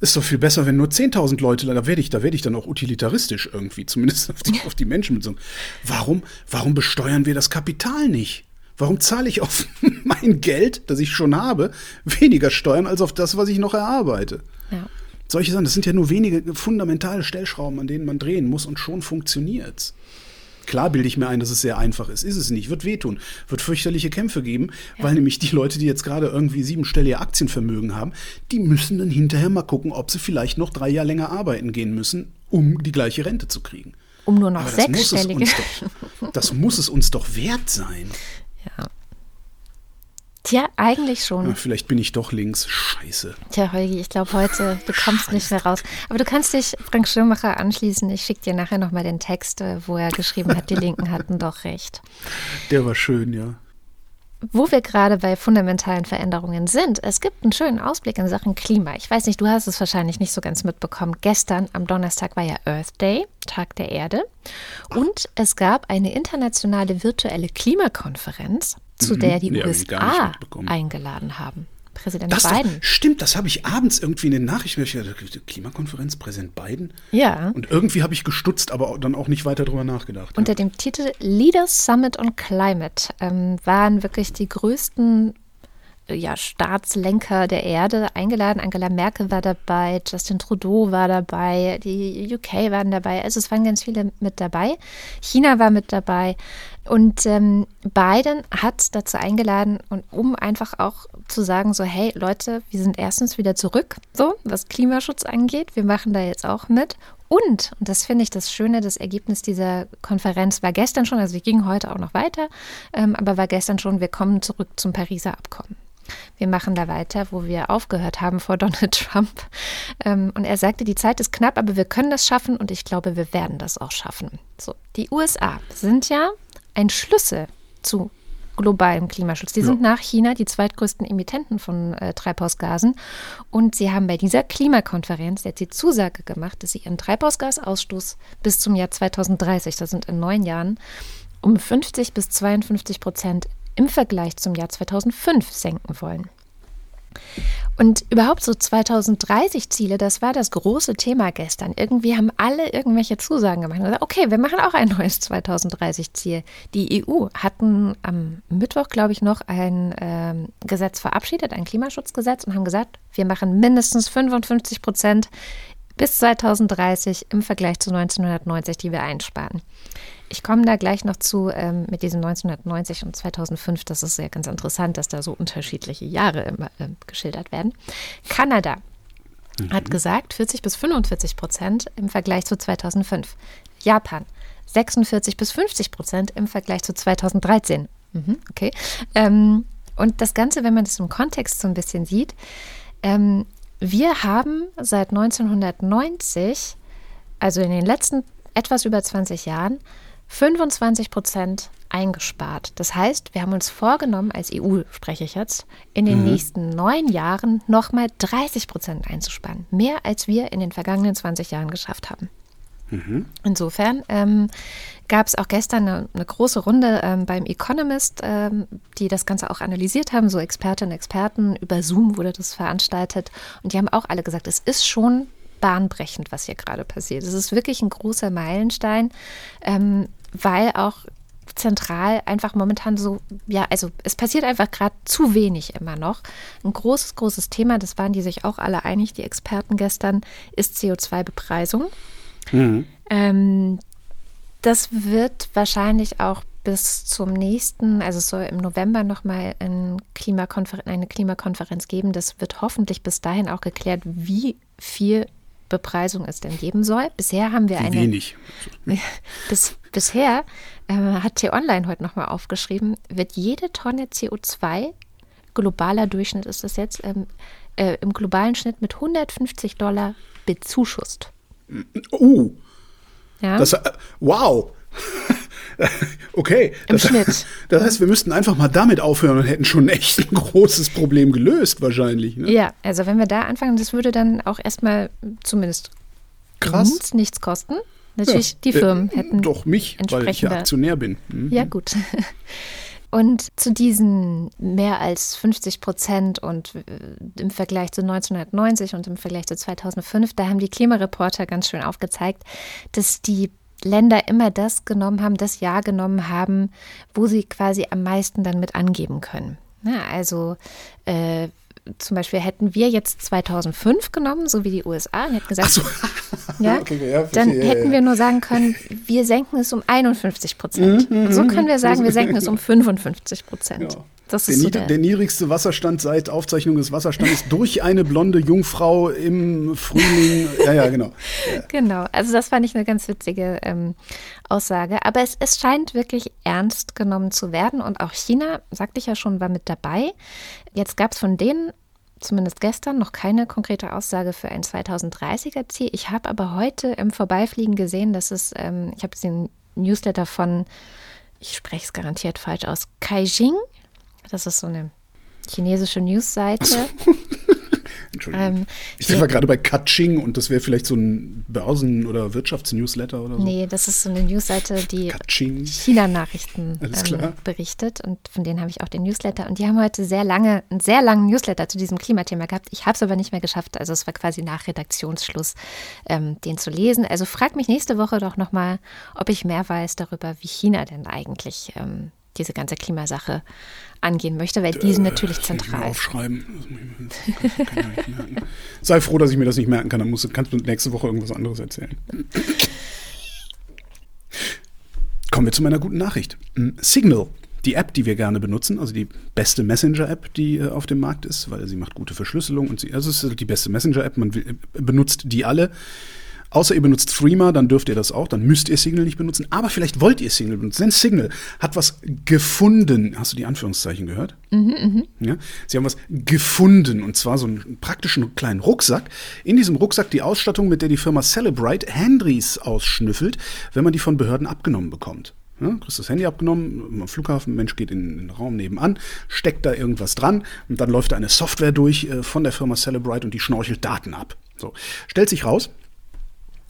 Ist doch viel besser, wenn nur 10.000 Leute, da werde ich, da werde ich dann auch utilitaristisch irgendwie, zumindest [LAUGHS] auf die, auf die Menschen bezogen. Warum, warum besteuern wir das Kapital nicht? Warum zahle ich auf [LAUGHS] mein Geld, das ich schon habe, weniger Steuern als auf das, was ich noch erarbeite? Ja. Solche Sachen, das sind ja nur wenige fundamentale Stellschrauben, an denen man drehen muss und schon funktioniert's. Klar bilde ich mir ein, dass es sehr einfach ist. Ist es nicht. Wird wehtun. Wird fürchterliche Kämpfe geben, ja. weil nämlich die Leute, die jetzt gerade irgendwie siebenstellige Aktienvermögen haben, die müssen dann hinterher mal gucken, ob sie vielleicht noch drei Jahre länger arbeiten gehen müssen, um die gleiche Rente zu kriegen. Um nur noch sechsstellige. das muss es uns doch wert sein. Ja. Tja, eigentlich schon. Ja, vielleicht bin ich doch links. Scheiße. Tja, Holgi, ich glaube heute, du kommst nicht mehr raus. Aber du kannst dich Frank Schirmacher anschließen. Ich schicke dir nachher nochmal den Text, äh, wo er geschrieben hat, die Linken hatten doch recht. Der war schön, ja. Wo wir gerade bei fundamentalen Veränderungen sind, es gibt einen schönen Ausblick in Sachen Klima. Ich weiß nicht, du hast es wahrscheinlich nicht so ganz mitbekommen. Gestern am Donnerstag war ja Earth Day, Tag der Erde. Und es gab eine internationale virtuelle Klimakonferenz zu mhm. der die nee, USA eingeladen haben. Präsident das Biden. Doch, stimmt, das habe ich abends irgendwie in den Nachrichten. Klimakonferenz, Präsident Biden? Ja. Und irgendwie habe ich gestutzt, aber dann auch nicht weiter drüber nachgedacht. Unter ja. dem Titel Leaders Summit on Climate ähm, waren wirklich die größten ja, Staatslenker der Erde eingeladen. Angela Merkel war dabei, Justin Trudeau war dabei, die UK waren dabei. Also es waren ganz viele mit dabei. China war mit dabei. Und ähm, Biden hat dazu eingeladen, und um einfach auch zu sagen, so, hey Leute, wir sind erstens wieder zurück, so, was Klimaschutz angeht. Wir machen da jetzt auch mit. Und, und das finde ich das Schöne, das Ergebnis dieser Konferenz war gestern schon, also wir gingen heute auch noch weiter, ähm, aber war gestern schon, wir kommen zurück zum Pariser Abkommen. Wir machen da weiter, wo wir aufgehört haben vor Donald [LAUGHS] Trump. Ähm, und er sagte, die Zeit ist knapp, aber wir können das schaffen und ich glaube, wir werden das auch schaffen. So, die USA sind ja ein Schlüssel zu globalem Klimaschutz. Die ja. sind nach China die zweitgrößten Emittenten von äh, Treibhausgasen. Und sie haben bei dieser Klimakonferenz jetzt die Zusage gemacht, dass sie ihren Treibhausgasausstoß bis zum Jahr 2030, das sind in neun Jahren, um 50 bis 52 Prozent im Vergleich zum Jahr 2005 senken wollen. Und überhaupt so 2030 Ziele, das war das große Thema gestern. Irgendwie haben alle irgendwelche Zusagen gemacht. Und gesagt, okay, wir machen auch ein neues 2030 Ziel. Die EU hatten am Mittwoch, glaube ich, noch ein ähm, Gesetz verabschiedet, ein Klimaschutzgesetz und haben gesagt, wir machen mindestens 55 Prozent bis 2030 im Vergleich zu 1990, die wir einsparen. Ich komme da gleich noch zu ähm, mit diesem 1990 und 2005. Das ist ja ganz interessant, dass da so unterschiedliche Jahre immer äh, geschildert werden. Kanada mhm. hat gesagt 40 bis 45 Prozent im Vergleich zu 2005. Japan 46 bis 50 Prozent im Vergleich zu 2013. Mhm, okay. Ähm, und das Ganze, wenn man das im Kontext so ein bisschen sieht, ähm, wir haben seit 1990, also in den letzten etwas über 20 Jahren, 25 Prozent eingespart. Das heißt, wir haben uns vorgenommen, als EU spreche ich jetzt, in den mhm. nächsten neun Jahren nochmal 30 Prozent einzusparen. Mehr als wir in den vergangenen 20 Jahren geschafft haben. Mhm. Insofern ähm, gab es auch gestern eine, eine große Runde ähm, beim Economist, ähm, die das Ganze auch analysiert haben, so Expertinnen und Experten. Über Zoom wurde das veranstaltet. Und die haben auch alle gesagt, es ist schon bahnbrechend, was hier gerade passiert. Es ist wirklich ein großer Meilenstein, ähm, weil auch zentral einfach momentan so, ja, also es passiert einfach gerade zu wenig immer noch. Ein großes, großes Thema, das waren die sich auch alle einig, die Experten gestern, ist CO2-Bepreisung. Mhm. Ähm, das wird wahrscheinlich auch bis zum nächsten, also es soll im November nochmal ein Klimakonfer eine Klimakonferenz geben. Das wird hoffentlich bis dahin auch geklärt, wie viel Bepreisung es denn geben soll. Bisher haben wir eine. Wenig. [LAUGHS] Bis, bisher äh, hat T-Online heute nochmal aufgeschrieben, wird jede Tonne CO2, globaler Durchschnitt ist das jetzt, ähm, äh, im globalen Schnitt mit 150 Dollar bezuschusst. Oh. Ja. Das, äh, wow. [LAUGHS] okay. Im das, Schnitt. [LAUGHS] Das heißt, wir müssten einfach mal damit aufhören und hätten schon echt ein großes Problem gelöst, wahrscheinlich. Ne? Ja, also wenn wir da anfangen, das würde dann auch erstmal zumindest Krass. nichts kosten. Natürlich, ja, die Firmen äh, hätten. Doch mich, weil ich ja Aktionär bin. Mhm. Ja, gut. [LAUGHS] Und zu diesen mehr als 50 Prozent und äh, im Vergleich zu 1990 und im Vergleich zu 2005, da haben die Klimareporter ganz schön aufgezeigt, dass die Länder immer das genommen haben, das Jahr genommen haben, wo sie quasi am meisten dann mit angeben können. Ja, also äh, zum Beispiel hätten wir jetzt 2005 genommen, so wie die USA, und hätten gesagt, so. ja, [LAUGHS] okay, ja, dann hätten wir nur sagen können, wir senken es um 51 Prozent. Mhm, so können wir sagen, wir [LAUGHS] senken es um 55 Prozent. Das der, so der, der, niedrigste Wasserstand seit Aufzeichnung des Wasserstandes [LAUGHS] durch eine blonde Jungfrau im Frühling. Ja, ja, genau. Ja. [LAUGHS] Genau, also das fand ich eine ganz witzige ähm, Aussage. Aber es, es scheint wirklich ernst genommen zu werden. Und auch China, sagte ich ja schon, war mit dabei. Jetzt gab es von denen zumindest gestern noch keine konkrete Aussage für ein 2030er Ziel. Ich habe aber heute im Vorbeifliegen gesehen, dass es, ähm, ich habe den Newsletter von, ich spreche es garantiert falsch aus, Kaijing das ist so eine chinesische Newsseite. [LAUGHS] Entschuldigung. Ähm, ich war gerade bei Kaching und das wäre vielleicht so ein Börsen- oder Wirtschaftsnewsletter oder so. Nee, das ist so eine Newsseite, die China-Nachrichten ähm, berichtet und von denen habe ich auch den Newsletter und die haben heute sehr lange, einen sehr langen Newsletter zu diesem Klimathema gehabt. Ich habe es aber nicht mehr geschafft, also es war quasi nach Redaktionsschluss, ähm, den zu lesen. Also frag mich nächste Woche doch nochmal, ob ich mehr weiß darüber, wie China denn eigentlich ähm, diese ganze Klimasache angehen möchte, weil die sind natürlich zentral. Ich aufschreiben. Sei froh, dass ich mir das nicht merken kann. Dann musst, kannst du nächste Woche irgendwas anderes erzählen. Kommen wir zu meiner guten Nachricht. Hm, Signal, die App, die wir gerne benutzen, also die beste Messenger-App, die äh, auf dem Markt ist, weil sie macht gute Verschlüsselung und sie, also es ist die beste Messenger-App, man will, benutzt die alle. Außer ihr benutzt Threema, dann dürft ihr das auch, dann müsst ihr Signal nicht benutzen, aber vielleicht wollt ihr Signal benutzen. Denn Signal hat was gefunden. Hast du die Anführungszeichen gehört? Mhm, mh. ja? Sie haben was gefunden und zwar so einen praktischen kleinen Rucksack. In diesem Rucksack die Ausstattung, mit der die Firma Celebrite Handys ausschnüffelt, wenn man die von Behörden abgenommen bekommt. Ja, kriegst das Handy abgenommen, am Flughafen, Mensch geht in den Raum nebenan, steckt da irgendwas dran und dann läuft da eine Software durch äh, von der Firma Celebrite und die schnorchelt Daten ab. So, stellt sich raus,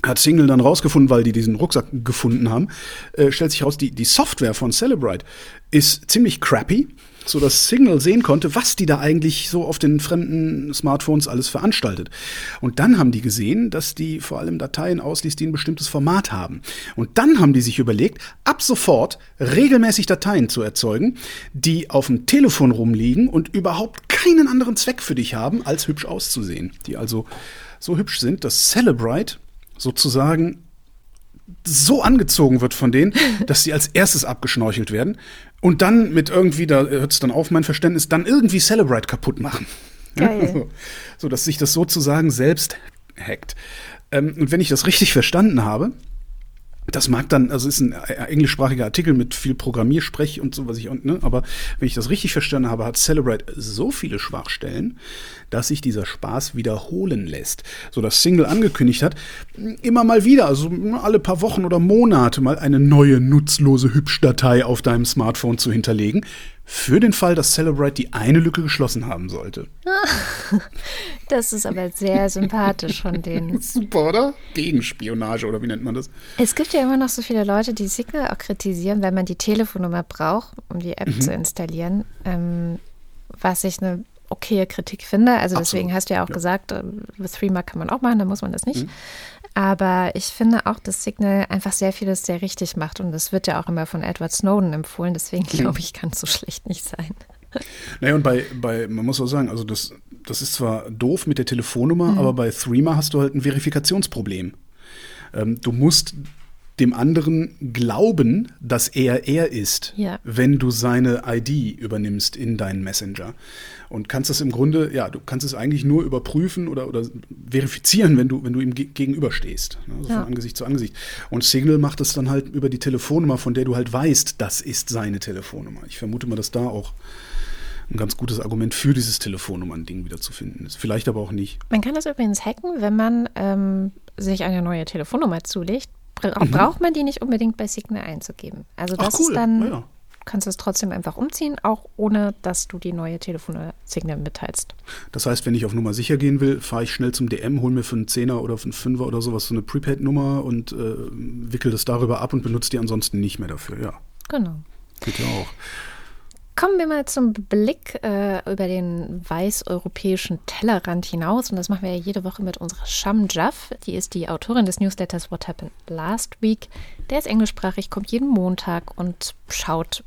hat Single dann rausgefunden, weil die diesen Rucksack gefunden haben, äh, stellt sich raus, die, die Software von Celebrite ist ziemlich crappy, so dass Signal sehen konnte, was die da eigentlich so auf den fremden Smartphones alles veranstaltet. Und dann haben die gesehen, dass die vor allem Dateien ausliest, die ein bestimmtes Format haben. Und dann haben die sich überlegt, ab sofort regelmäßig Dateien zu erzeugen, die auf dem Telefon rumliegen und überhaupt keinen anderen Zweck für dich haben, als hübsch auszusehen. Die also so hübsch sind, dass Celebrite sozusagen so angezogen wird von denen, [LAUGHS] dass sie als erstes abgeschnorchelt werden und dann mit irgendwie, da hört es dann auf mein Verständnis, dann irgendwie Celebrate kaputt machen. Geil. so, so, dass sich das sozusagen selbst hackt. Ähm, und wenn ich das richtig verstanden habe, das mag dann, also ist ein äh, englischsprachiger Artikel mit viel Programmiersprech und so, was ich, ne, aber wenn ich das richtig verstanden habe, hat Celebrate so viele Schwachstellen, dass sich dieser Spaß wiederholen lässt. So dass Single angekündigt hat, immer mal wieder, also alle paar Wochen oder Monate mal eine neue nutzlose Hübschdatei auf deinem Smartphone zu hinterlegen, für den Fall, dass Celebrate die eine Lücke geschlossen haben sollte. [LAUGHS] Das ist aber sehr sympathisch von denen. [LAUGHS] Super, oder? Gegenspionage oder wie nennt man das? Es gibt ja immer noch so viele Leute, die Signal auch kritisieren, wenn man die Telefonnummer braucht, um die App mhm. zu installieren. Ähm, was ich eine okaye Kritik finde. Also deswegen Absolut. hast du ja auch ja. gesagt, äh, with Threema kann man auch machen, dann muss man das nicht. Mhm. Aber ich finde auch, dass Signal einfach sehr vieles sehr richtig macht. Und das wird ja auch immer von Edward Snowden empfohlen. Deswegen glaube ich, kann es so schlecht nicht sein. [LAUGHS] Naja, und bei, bei, man muss auch sagen, also das, das ist zwar doof mit der Telefonnummer, mhm. aber bei Threema hast du halt ein Verifikationsproblem. Ähm, du musst dem anderen glauben, dass er er ist, ja. wenn du seine ID übernimmst in deinen Messenger. Und kannst das im Grunde, ja, du kannst es eigentlich nur überprüfen oder, oder verifizieren, wenn du, wenn du ihm gegenüberstehst. Ne? Also ja. von Angesicht zu Angesicht. Und Signal macht es dann halt über die Telefonnummer, von der du halt weißt, das ist seine Telefonnummer. Ich vermute mal, dass da auch ein ganz gutes Argument für dieses Telefonnummern-Ding wieder zu finden ist. Vielleicht aber auch nicht. Man kann das übrigens hacken, wenn man ähm, sich eine neue Telefonnummer zulegt mhm. braucht man die nicht unbedingt bei Signal einzugeben. Also das cool. ist dann, ja. Kannst du es trotzdem einfach umziehen, auch ohne dass du die neue Telefonnummer Signal mitteilst. Das heißt, wenn ich auf Nummer sicher gehen will, fahre ich schnell zum DM, hole mir für einen Zehner oder für einen Fünfer oder sowas so eine Prepaid-Nummer und äh, wickel das darüber ab und benutze die ansonsten nicht mehr dafür, ja. Genau. Geht ja auch. Kommen wir mal zum Blick äh, über den weiß-europäischen Tellerrand hinaus. Und das machen wir ja jede Woche mit unserer Sham Jaff. Die ist die Autorin des Newsletters What Happened Last Week. Der ist englischsprachig, kommt jeden Montag und schaut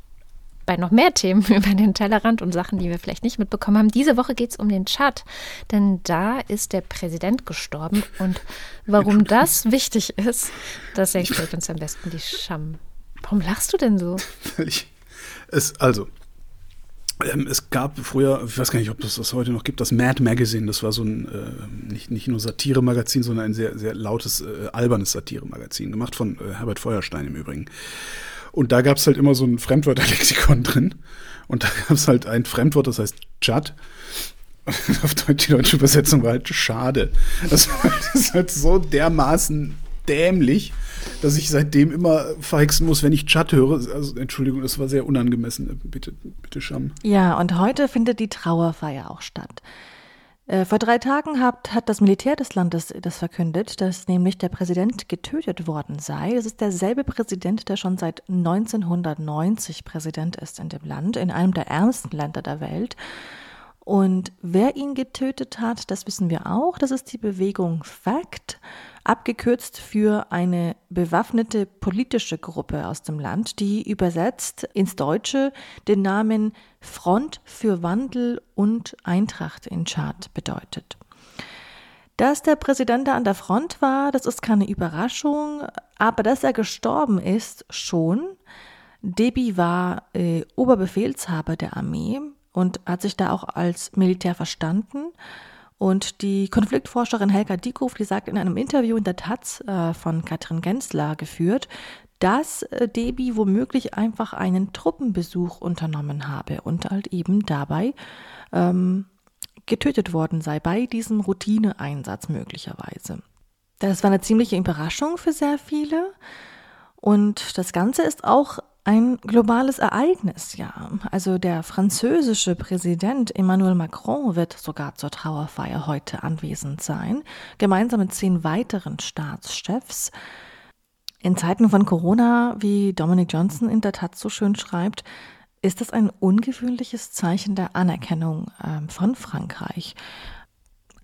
bei noch mehr Themen [LAUGHS] über den Tellerrand und Sachen, die wir vielleicht nicht mitbekommen haben. Diese Woche geht es um den Tschad, denn da ist der Präsident gestorben. Und warum [LAUGHS] das wichtig ist, das erklärt uns am besten die Sham. Warum lachst du denn so? Ich es, also, ähm, es gab früher, ich weiß gar nicht, ob das das heute noch gibt, das Mad Magazine. Das war so ein äh, nicht, nicht nur Satire-Magazin, sondern ein sehr, sehr lautes, äh, albernes Satire-Magazin, gemacht von äh, Herbert Feuerstein im Übrigen. Und da gab es halt immer so ein Fremdwörterlexikon [LAUGHS] drin. Und da gab es halt ein Fremdwort, das heißt Chat. [LAUGHS] Auf Deutsch, die deutsche Übersetzung war halt schade. Das, ist halt so dermaßen dämlich dass ich seitdem immer verhexen muss, wenn ich Chat höre. Also, Entschuldigung, das war sehr unangemessen. Bitte, bitte, Scham. Ja, und heute findet die Trauerfeier auch statt. Äh, vor drei Tagen hat, hat das Militär des Landes das verkündet, dass nämlich der Präsident getötet worden sei. Es ist derselbe Präsident, der schon seit 1990 Präsident ist in dem Land, in einem der ärmsten Länder der Welt. Und wer ihn getötet hat, das wissen wir auch. Das ist die Bewegung FACT abgekürzt für eine bewaffnete politische Gruppe aus dem Land, die übersetzt ins Deutsche den Namen Front für Wandel und Eintracht in Tschad bedeutet. Dass der Präsident da an der Front war, das ist keine Überraschung, aber dass er gestorben ist, schon. Debi war äh, Oberbefehlshaber der Armee und hat sich da auch als Militär verstanden. Und die Konfliktforscherin Helga Diekow, die sagt in einem Interview in der Taz äh, von Katrin Gensler geführt, dass äh, Debi womöglich einfach einen Truppenbesuch unternommen habe und halt eben dabei ähm, getötet worden sei, bei diesem Routineeinsatz möglicherweise. Das war eine ziemliche Überraschung für sehr viele. Und das Ganze ist auch ein globales Ereignis, ja. Also der französische Präsident Emmanuel Macron wird sogar zur Trauerfeier heute anwesend sein, gemeinsam mit zehn weiteren Staatschefs. In Zeiten von Corona, wie Dominic Johnson in der Tat so schön schreibt, ist das ein ungewöhnliches Zeichen der Anerkennung äh, von Frankreich.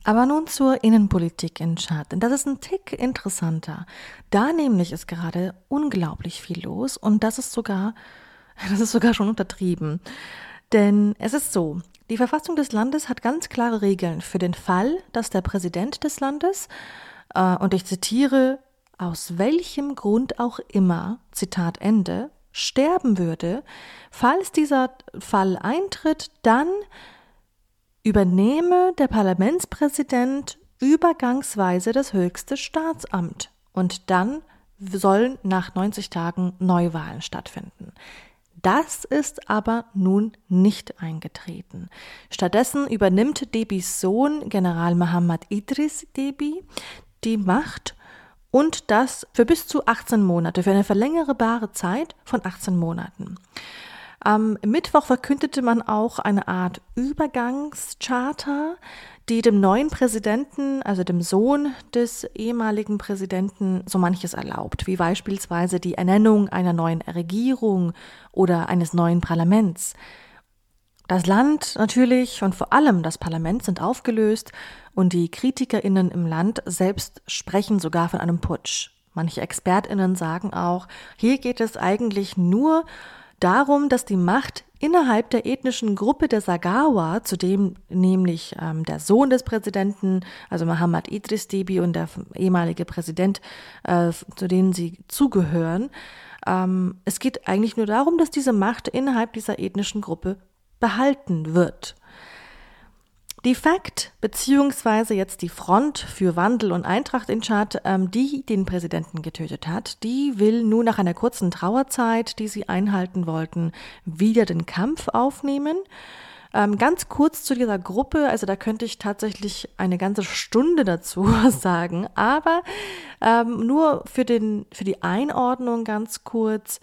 Aber nun zur Innenpolitik in Tschad, denn das ist ein Tick interessanter. Da nämlich ist gerade unglaublich viel los und das ist sogar, [LAUGHS] das ist sogar schon untertrieben. Denn es ist so, die Verfassung des Landes hat ganz klare Regeln für den Fall, dass der Präsident des Landes, äh, und ich zitiere, aus welchem Grund auch immer, Zitat Ende, sterben würde, falls dieser Fall eintritt, dann übernehme der Parlamentspräsident übergangsweise das höchste Staatsamt und dann sollen nach 90 Tagen Neuwahlen stattfinden. Das ist aber nun nicht eingetreten. Stattdessen übernimmt Debis Sohn General Mohammad Idris Debi die Macht und das für bis zu 18 Monate, für eine verlängerbare Zeit von 18 Monaten. Am Mittwoch verkündete man auch eine Art Übergangscharter, die dem neuen Präsidenten, also dem Sohn des ehemaligen Präsidenten, so manches erlaubt, wie beispielsweise die Ernennung einer neuen Regierung oder eines neuen Parlaments. Das Land natürlich und vor allem das Parlament sind aufgelöst und die Kritikerinnen im Land selbst sprechen sogar von einem Putsch. Manche Expertinnen sagen auch, hier geht es eigentlich nur darum, dass die Macht innerhalb der ethnischen Gruppe der Sagawa, zu dem nämlich ähm, der Sohn des Präsidenten, also Mohammad Idris Debi und der ehemalige Präsident, äh, zu denen sie zugehören, ähm, es geht eigentlich nur darum, dass diese Macht innerhalb dieser ethnischen Gruppe behalten wird. Die FACT, beziehungsweise jetzt die Front für Wandel und Eintracht in Tschad, ähm, die den Präsidenten getötet hat, die will nun nach einer kurzen Trauerzeit, die sie einhalten wollten, wieder den Kampf aufnehmen. Ähm, ganz kurz zu dieser Gruppe, also da könnte ich tatsächlich eine ganze Stunde dazu [LAUGHS] sagen, aber ähm, nur für, den, für die Einordnung ganz kurz.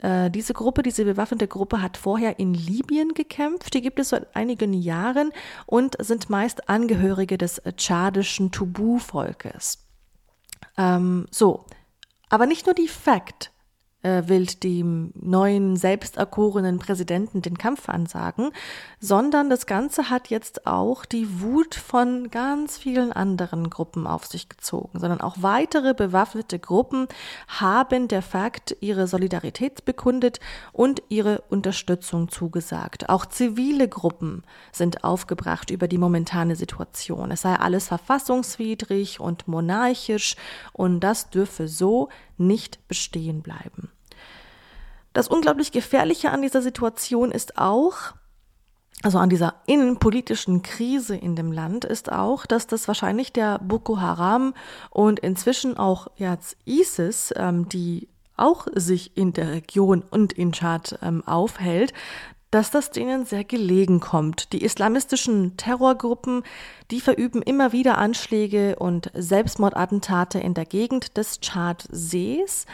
Äh, diese Gruppe, diese bewaffnete Gruppe hat vorher in Libyen gekämpft. Die gibt es seit einigen Jahren und sind meist Angehörige des tschadischen Tubu-Volkes. Ähm, so, aber nicht nur die Fact äh, will dem neuen selbst erkorenen Präsidenten den Kampf ansagen, sondern das Ganze hat jetzt auch die Wut von ganz vielen anderen Gruppen auf sich gezogen, sondern auch weitere bewaffnete Gruppen haben der Fakt ihre Solidarität bekundet und ihre Unterstützung zugesagt. Auch zivile Gruppen sind aufgebracht über die momentane Situation. Es sei alles verfassungswidrig und monarchisch und das dürfe so nicht bestehen bleiben. Das unglaublich Gefährliche an dieser Situation ist auch, also an dieser innenpolitischen Krise in dem Land ist auch, dass das wahrscheinlich der Boko Haram und inzwischen auch jetzt ISIS, ähm, die auch sich in der Region und in Tschad ähm, aufhält, dass das denen sehr gelegen kommt. Die islamistischen Terrorgruppen, die verüben immer wieder Anschläge und Selbstmordattentate in der Gegend des Tschadsees.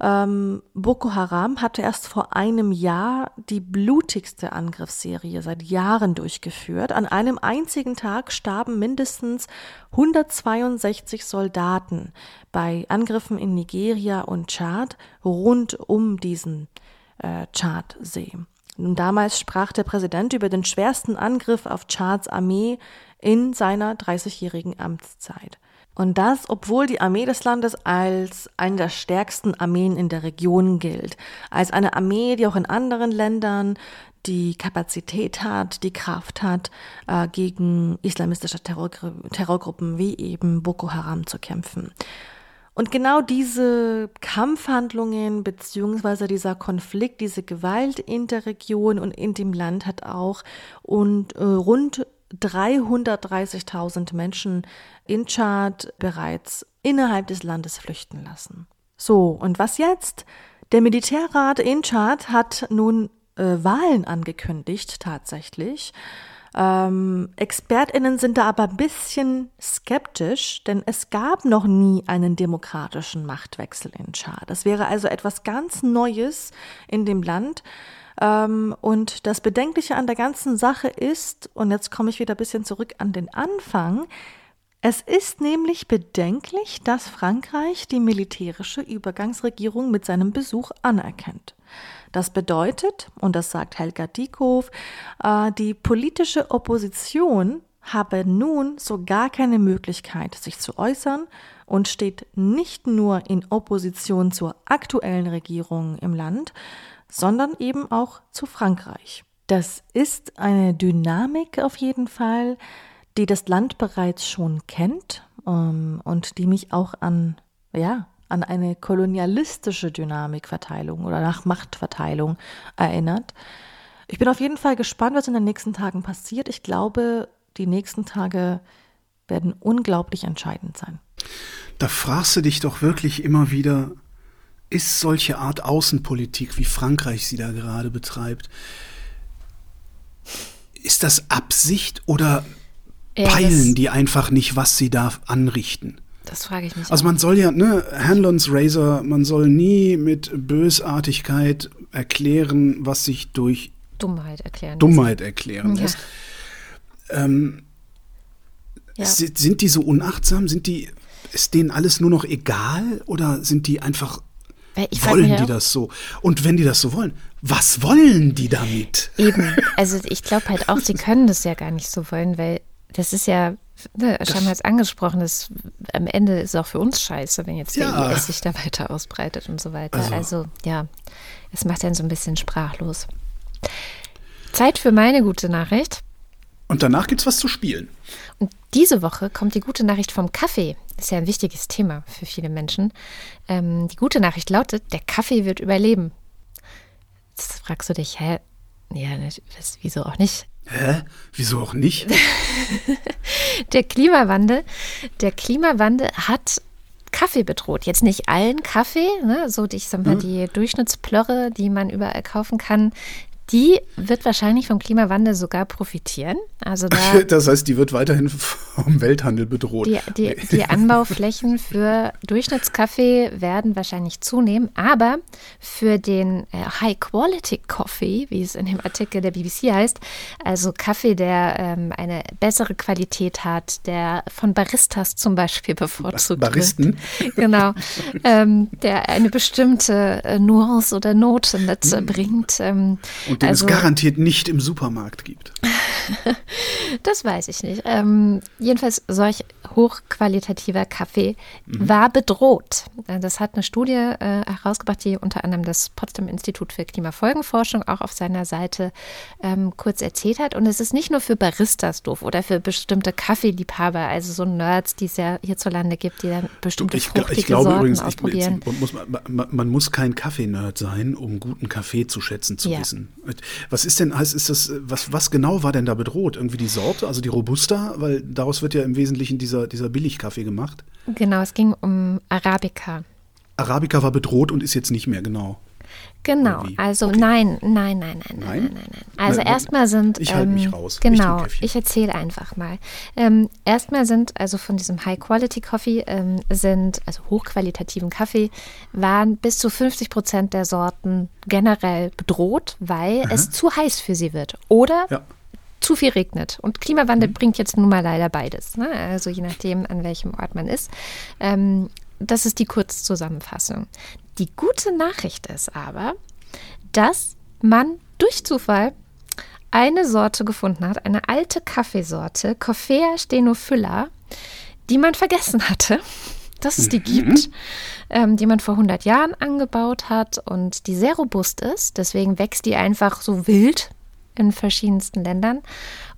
Ähm, Boko Haram hatte erst vor einem Jahr die blutigste Angriffsserie seit Jahren durchgeführt. An einem einzigen Tag starben mindestens 162 Soldaten bei Angriffen in Nigeria und Tschad rund um diesen äh, Tschadsee. Damals sprach der Präsident über den schwersten Angriff auf Tschads Armee in seiner 30-jährigen Amtszeit. Und das, obwohl die Armee des Landes als eine der stärksten Armeen in der Region gilt. Als eine Armee, die auch in anderen Ländern die Kapazität hat, die Kraft hat, äh, gegen islamistische Terrorgru Terrorgruppen wie eben Boko Haram zu kämpfen. Und genau diese Kampfhandlungen beziehungsweise dieser Konflikt, diese Gewalt in der Region und in dem Land hat auch und äh, rund 330.000 Menschen in Tschad bereits innerhalb des Landes flüchten lassen. So, und was jetzt? Der Militärrat in Tschad hat nun äh, Wahlen angekündigt, tatsächlich. Ähm, ExpertInnen sind da aber ein bisschen skeptisch, denn es gab noch nie einen demokratischen Machtwechsel in Tschad. Das wäre also etwas ganz Neues in dem Land. Ähm, und das Bedenkliche an der ganzen Sache ist, und jetzt komme ich wieder ein bisschen zurück an den Anfang, es ist nämlich bedenklich, dass Frankreich die militärische Übergangsregierung mit seinem Besuch anerkennt. Das bedeutet, und das sagt Helga Diekhoff, äh, die politische Opposition habe nun so gar keine Möglichkeit, sich zu äußern und steht nicht nur in Opposition zur aktuellen Regierung im Land, sondern eben auch zu Frankreich. Das ist eine Dynamik auf jeden Fall, die das Land bereits schon kennt ähm, und die mich auch an, ja, an eine kolonialistische Dynamikverteilung oder nach Machtverteilung erinnert. Ich bin auf jeden Fall gespannt, was in den nächsten Tagen passiert. Ich glaube, die nächsten Tage werden unglaublich entscheidend sein. Da fragst du dich doch wirklich immer wieder, ist solche Art Außenpolitik, wie Frankreich sie da gerade betreibt, ist das Absicht oder ja, peilen die einfach nicht, was sie da anrichten? Das frage ich mich. Also man soll ja, ne, Hanlons Razor, man soll nie mit Bösartigkeit erklären, was sich durch Dummheit erklären Dummheit erklären lässt. Ja. Ähm, ja. Sind die so unachtsam? Sind die, ist denen alles nur noch egal oder sind die einfach wollen die das so? Und wenn die das so wollen, was wollen die damit? Eben, also ich glaube halt auch, sie können das ja gar nicht so wollen, weil das ist ja, ne, schon mal angesprochen, das am Ende ist auch für uns scheiße, wenn jetzt der ja. IS sich da weiter ausbreitet und so weiter. Also, also ja, es macht dann so ein bisschen sprachlos. Zeit für meine gute Nachricht. Und danach gibt es was zu spielen. Und diese Woche kommt die gute Nachricht vom Kaffee. Ist ja ein wichtiges Thema für viele Menschen. Ähm, die gute Nachricht lautet, der Kaffee wird überleben. Jetzt fragst du dich, hä? Ja, das, wieso auch nicht? Hä? Wieso auch nicht? [LAUGHS] der Klimawandel, der Klimawandel hat Kaffee bedroht. Jetzt nicht allen Kaffee, ne? so ich sag mal, hm. die Durchschnittsplörre, die man überall kaufen kann, die wird wahrscheinlich vom Klimawandel sogar profitieren. Also da [LAUGHS] das heißt, die wird weiterhin vom Welthandel bedroht. Die, die, die Anbauflächen für Durchschnittskaffee werden wahrscheinlich zunehmen, aber für den äh, High-Quality-Coffee, wie es in dem Artikel der BBC heißt, also Kaffee, der ähm, eine bessere Qualität hat, der von Baristas zum Beispiel bevorzugt Baristen? wird. [LAUGHS] Genau. ähm, der eine bestimmte äh, Nuance oder Note mitbringt. Ähm, Und den also, es garantiert nicht im Supermarkt gibt. [LAUGHS] Das weiß ich nicht. Ähm, jedenfalls solch hochqualitativer Kaffee war bedroht. Das hat eine Studie äh, herausgebracht, die unter anderem das Potsdam Institut für Klimafolgenforschung auch auf seiner Seite ähm, kurz erzählt hat. Und es ist nicht nur für Baristas doof oder für bestimmte Kaffeeliebhaber, also so Nerds, die es ja hierzulande gibt, die dann bestimmte Ich, fruchtige ich glaube Sorten übrigens, ich, ausprobieren. man, muss, man, man muss kein Kaffee-Nerd sein, um guten Kaffee zu schätzen zu Ja. wissen. Was ist denn, heißt, ist das, was, was genau war denn da bedroht? Irgendwie die Sorte, also die Robusta, weil daraus wird ja im Wesentlichen dieser, dieser Billigkaffee gemacht. Genau, es ging um Arabica. Arabica war bedroht und ist jetzt nicht mehr, genau. Genau, also Okay. nein, nein, nein, nein, nein, Nein? nein, nein. Also erstmal sind Ich halte mich ähm, raus. Ich Genau, Käffchen. ich erzähle einfach mal. Ähm, erstmal sind also von diesem High Quality Coffee ähm, sind also hochqualitativen Kaffee waren bis zu 50 Prozent der Sorten generell bedroht, weil es zu heiß für sie wird oder Ja. zu viel regnet. Und Klimawandel bringt jetzt nun mal leider beides. Ne? Also je nachdem, an welchem Ort man ist. Ähm, das ist die Kurzzusammenfassung. Die gute Nachricht ist aber, dass man durch Zufall eine Sorte gefunden hat, eine alte Kaffeesorte, Coffea stenophylla, die man vergessen hatte, [LAUGHS] dass es die gibt, ähm, die man vor 100 Jahren angebaut hat und die sehr robust ist. Deswegen wächst die einfach so wild in verschiedensten Ländern.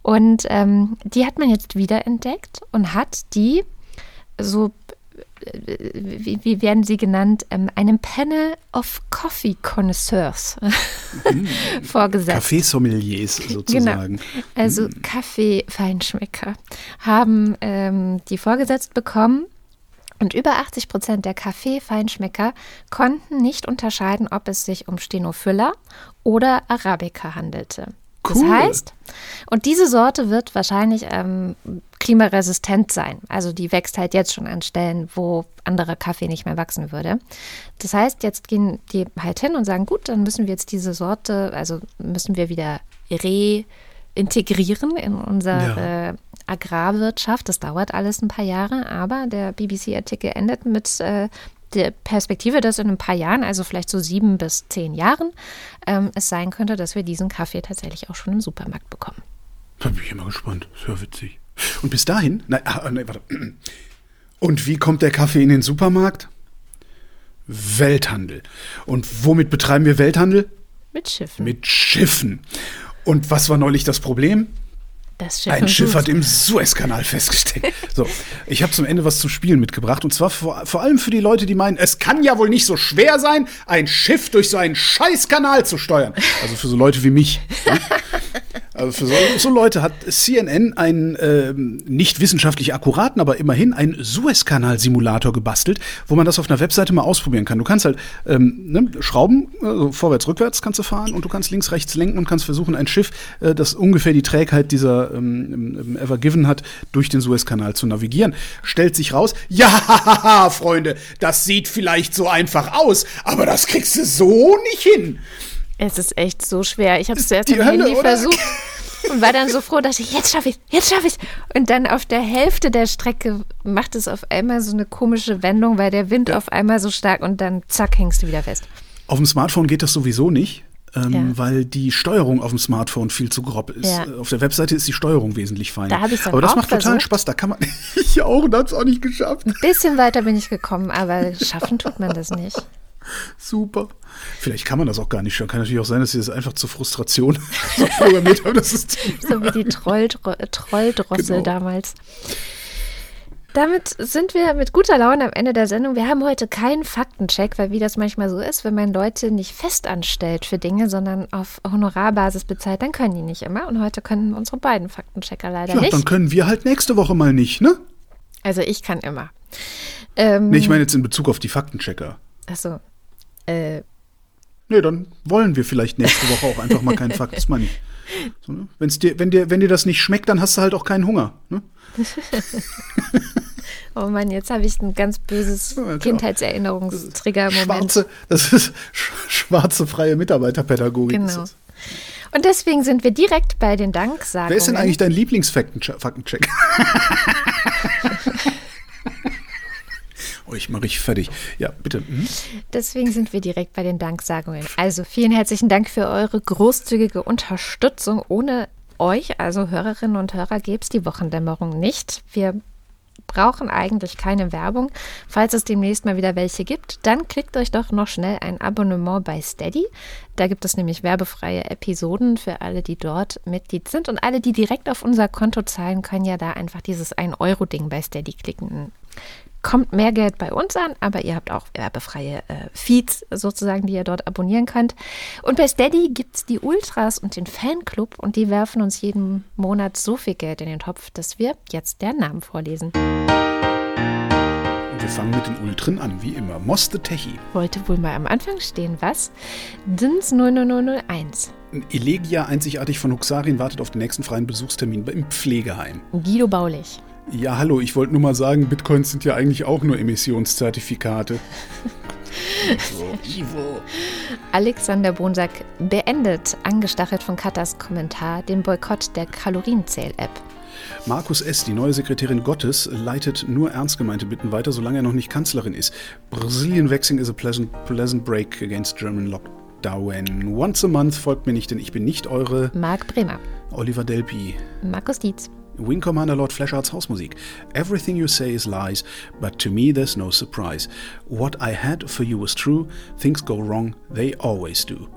Und ähm, die hat man jetzt wiederentdeckt und hat die so, wie, wie werden sie genannt, ähm, einem Panel of Coffee Connoisseurs [LAUGHS] vorgesetzt. Kaffeesommeliers sozusagen. Genau. Also Kaffee-Feinschmecker haben ähm, die vorgesetzt bekommen. Und über 80 Prozent der Kaffee-Feinschmecker konnten nicht unterscheiden, ob es sich um Stenophylla oder Arabica handelte. Das Cool. heißt, und diese Sorte wird wahrscheinlich ähm, klimaresistent sein. Also die wächst halt jetzt schon an Stellen, wo anderer Kaffee nicht mehr wachsen würde. Das heißt, jetzt gehen die halt hin und sagen, gut, dann müssen wir jetzt diese Sorte, also müssen wir wieder reintegrieren in unsere Agrarwirtschaft. Das dauert alles ein paar Jahre, aber der BBC-Artikel endet mit äh, der Perspektive, dass in ein paar Jahren, also vielleicht so sieben bis zehn Jahren, ähm, es sein könnte, dass wir diesen Kaffee tatsächlich auch schon im Supermarkt bekommen. Da bin ich immer gespannt. Das ist ja witzig. Und bis dahin, nein, ah, nein, warte. Und wie kommt der Kaffee in den Supermarkt? Welthandel. Und womit betreiben wir Welthandel? Mit Schiffen. Mit Schiffen. Und was war neulich das Problem? Schiff Ein Schiff hat im Suezkanal festgesteckt. So, ich habe zum Ende was zum Spielen mitgebracht. Und zwar vor, vor allem für die Leute, die meinen, es kann ja wohl nicht so schwer sein, ein Schiff durch so einen Scheißkanal zu steuern. Also für so Leute wie mich. Ja? Also für so, so Leute hat CNN einen ähm, nicht wissenschaftlich akkuraten, aber immerhin einen Suezkanal-Simulator gebastelt, wo man das auf einer Webseite mal ausprobieren kann. Du kannst halt ähm, ne, Schrauben, also vorwärts, rückwärts kannst du fahren und du kannst links, rechts lenken und kannst versuchen, ein Schiff, äh, das ungefähr die Trägheit dieser ähm, ähm, Ever Given hat, durch den Suezkanal zu navigieren. Stellt sich raus, [LAUGHS] ja, [LAUGHS] Freunde, das sieht vielleicht so einfach aus, aber das kriegst du so nicht hin. Es ist echt so schwer. Ich habe es zuerst am Handy oder? versucht [LAUGHS] und war dann so froh, dass ich jetzt schaffe ich, jetzt schaffe ich. Und dann auf der Hälfte der Strecke macht es auf einmal so eine komische Wendung, weil der Wind auf einmal so stark und dann zack hängst du wieder fest. Auf dem Smartphone geht das sowieso nicht. Ähm, Ja. Weil die Steuerung auf dem Smartphone viel zu grob ist. Ja. Äh, Auf der Webseite ist die Steuerung wesentlich feiner. Da dann Aber das macht total versucht. Spaß. Da kann man. [LAUGHS] ich auch und hab's auch nicht geschafft. Bisschen weiter bin ich gekommen, aber schaffen tut man das nicht. Super. Vielleicht kann man das auch gar nicht. Kann natürlich auch sein, dass sie das einfach zur Frustration so [LAUGHS] programmiert haben. Das ist So wie die [LAUGHS] Trolldro Trolldrossel Genau. damals. Damit sind wir mit guter Laune am Ende der Sendung. Wir haben heute keinen Faktencheck, weil wie das manchmal so ist, wenn man Leute nicht fest anstellt für Dinge, sondern auf Honorarbasis bezahlt, dann können die nicht immer. Und heute können unsere beiden Faktenchecker leider ja, nicht. dann können wir halt nächste Woche mal nicht, ne? Also ich kann immer. Ähm, Nee, ich meine jetzt in Bezug auf die Faktenchecker. Achso. Äh, Nee, dann wollen wir vielleicht nächste Woche auch einfach mal keinen Fakt. Das meine ich. [LAUGHS] So, ne? Wenn's dir, wenn, dir, wenn dir das nicht schmeckt, dann hast du halt auch keinen Hunger. Ne? [LAUGHS] oh Mann, jetzt habe ich ein ganz böses ja, Kindheitserinnerungstrigger-Moment. Schwarze, das ist schwarze freie Mitarbeiterpädagogik. Genau. Und deswegen sind wir direkt bei den Danksagungen. Wer ist denn eigentlich dein Lieblingsfaktencheck? [LAUGHS] Ich mache ich fertig. Ja, bitte. Mhm. Deswegen sind wir direkt bei den Danksagungen. Also vielen herzlichen Dank für eure großzügige Unterstützung. Ohne euch, also Hörerinnen und Hörer, gäbe es die Wochendämmerung nicht. Wir brauchen eigentlich keine Werbung. Falls es demnächst mal wieder welche gibt, dann klickt euch doch noch schnell ein Abonnement bei Steady. Da gibt es nämlich werbefreie Episoden für alle, die dort Mitglied sind. Und alle, die direkt auf unser Konto zahlen, können ja da einfach dieses 1-Euro-Ding bei Steady klicken kommt mehr Geld bei uns an, aber ihr habt auch werbefreie äh, Feeds sozusagen, die ihr dort abonnieren könnt. Und bei Steady gibt es die Ultras und den Fanclub und die werfen uns jeden Monat so viel Geld in den Topf, dass wir jetzt deren Namen vorlesen. Wir fangen mit den Ultren an, wie immer. Moste Techi. Wollte wohl mal am Anfang stehen, was? Dins 00001. Elegia einzigartig von Huxarin wartet auf den nächsten freien Besuchstermin im Pflegeheim. Guido Baulich. Ja, hallo, ich wollte nur mal sagen, Bitcoins sind ja eigentlich auch nur Emissionszertifikate. Ivo. Alexander Bonsack beendet, angestachelt von Katas Kommentar, den Boykott der Kalorienzähl-App. Markus S., die neue Sekretärin Gottes, leitet nur ernst gemeinte Bitten weiter, solange er noch nicht Kanzlerin ist. Brazilian Waxing is a pleasant, pleasant break against German Lockdown. Once a month folgt mir nicht, denn ich bin nicht eure. Marc Bremer. Oliver Delpi. Markus Dietz. Wing Commander Lord Fleshards Hausmusik. Everything you say is lies, but to me there's no surprise. What I had for you was true, things go wrong, they always do.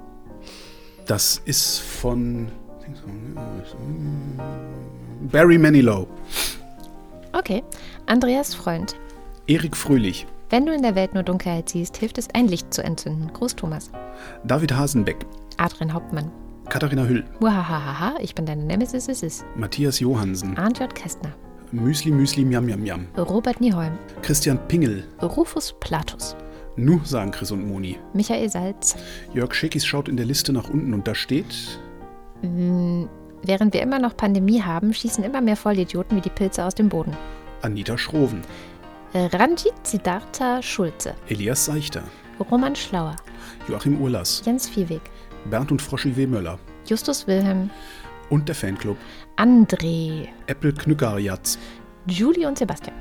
Das ist von Barry Manilow. Okay. Andreas Freund. Erik Fröhlich. Wenn du in der Welt nur Dunkelheit siehst, hilft es, ein Licht zu entzünden. Gruß Thomas. David Hasenbeck. Adrian Hauptmann. Katharina Hüll. Muhahaha, ich bin deine Nemesis. Es ist. Matthias Johansen. Arndt J. Kästner. Müsli Müsli Miam Miam Miam. Robert Nieholm. Christian Pingel. Rufus Platus. Nu, sagen Chris und Moni. Michael Salz. Jörg Schekis schaut in der Liste nach unten und da steht. Mm, während wir immer noch Pandemie haben, schießen immer mehr Vollidioten wie die Pilze aus dem Boden. Anita Schroven. Ranjit Siddhartha Schulze. Elias Seichter. Roman Schlauer. Joachim Urlas. Jens Viehweg. Bernd und Froschi W. Möller. Justus Wilhelm. Und der Fanclub. André. Apple Knückarjatz. Julie und Sebastian.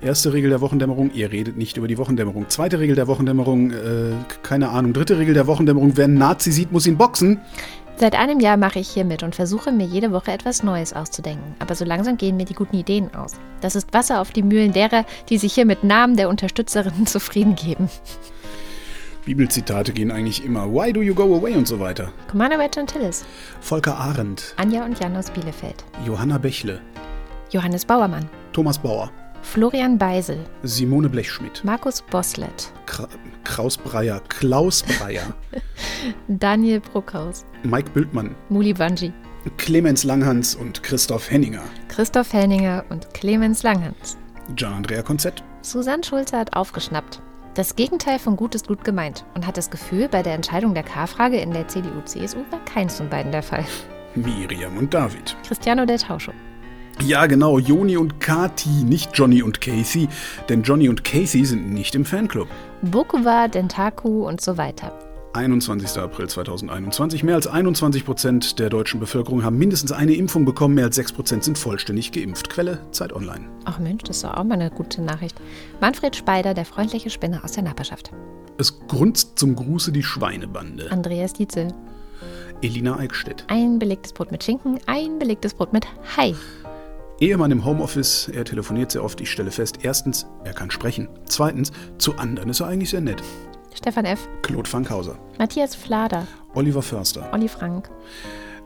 Erste Regel der Wochendämmerung, ihr redet nicht über die Wochendämmerung. Zweite Regel der Wochendämmerung, äh, keine Ahnung. Dritte Regel der Wochendämmerung, wer einen Nazi sieht, muss ihn boxen. Seit einem Jahr mache ich hier mit und versuche mir jede Woche etwas Neues auszudenken. Aber so langsam gehen mir die guten Ideen aus. Das ist Wasser auf die Mühlen derer, die sich hier mit Namen der Unterstützerinnen [LAUGHS] zufrieden geben. Bibelzitate gehen eigentlich immer. Why do you go away und so weiter. Commander Red Tillis. Volker Arendt. Anja und Jan aus Bielefeld. Johanna Bächle. Johannes Bauermann. Thomas Bauer. Florian Beisel. Simone Blechschmidt. Markus Boslett. Kra Kraus Breyer. Klaus Breyer. [LAUGHS] Daniel Bruckhaus. Mike Bültmann. Muli Banji. Clemens Langhans und Christoph Henninger. Christoph Henninger und Clemens Langhans. Gian Andrea Konzett. Susanne Schulze hat aufgeschnappt. Das Gegenteil von gut ist gut gemeint und hat das Gefühl, bei der Entscheidung der K-Frage in der CDU-CSU war keins von beiden der Fall. Miriam und David. Cristiano del Tauscho. Ja, genau, Joni und Kati, nicht Johnny und Casey, denn Johnny und Casey sind nicht im Fanclub. Bokuwa, Dentaku und so weiter. 21. April 2021. Mehr als 21 Prozent der deutschen Bevölkerung haben mindestens eine Impfung bekommen. Mehr als 6 Prozent sind vollständig geimpft. Quelle Zeit Online. Ach Mensch, das ist auch mal eine gute Nachricht. Manfred Speider, der freundliche Spinner aus der Nachbarschaft. Es grunzt zum Gruße die Schweinebande. Andreas Dietzel. Elina Eickstedt. Ein belegtes Brot mit Schinken, ein belegtes Brot mit Hai. Ehemann im Homeoffice, er telefoniert sehr oft. Ich stelle fest, erstens, er kann sprechen. Zweitens, zu anderen ist er eigentlich sehr nett. Stefan F. Claude Fankhauser. Matthias Flader. Oliver Förster. Olli Frank.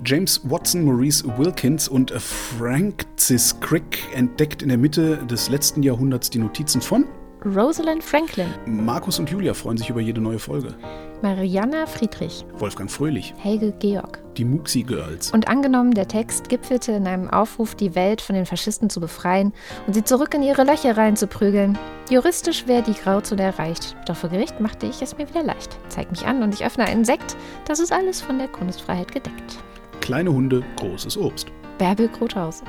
James Watson Maurice Wilkins und Francis Crick entdeckt in der Mitte des letzten Jahrhunderts die Notizen von Rosalind Franklin. Markus und Julia freuen sich über jede neue Folge. Mariana Friedrich. Wolfgang Fröhlich. Helge Georg. Die Muxi Girls. Und angenommen, der Text gipfelte in einem Aufruf, die Welt von den Faschisten zu befreien und sie zurück in ihre Löcher reinzuprügeln. Juristisch wäre die Grauzone erreicht, doch vor Gericht machte ich es mir wieder leicht. Zeig mich an und ich öffne einen Sekt. Das ist alles von der Kunstfreiheit gedeckt. Kleine Hunde, großes Obst. Bärbel Grothaus.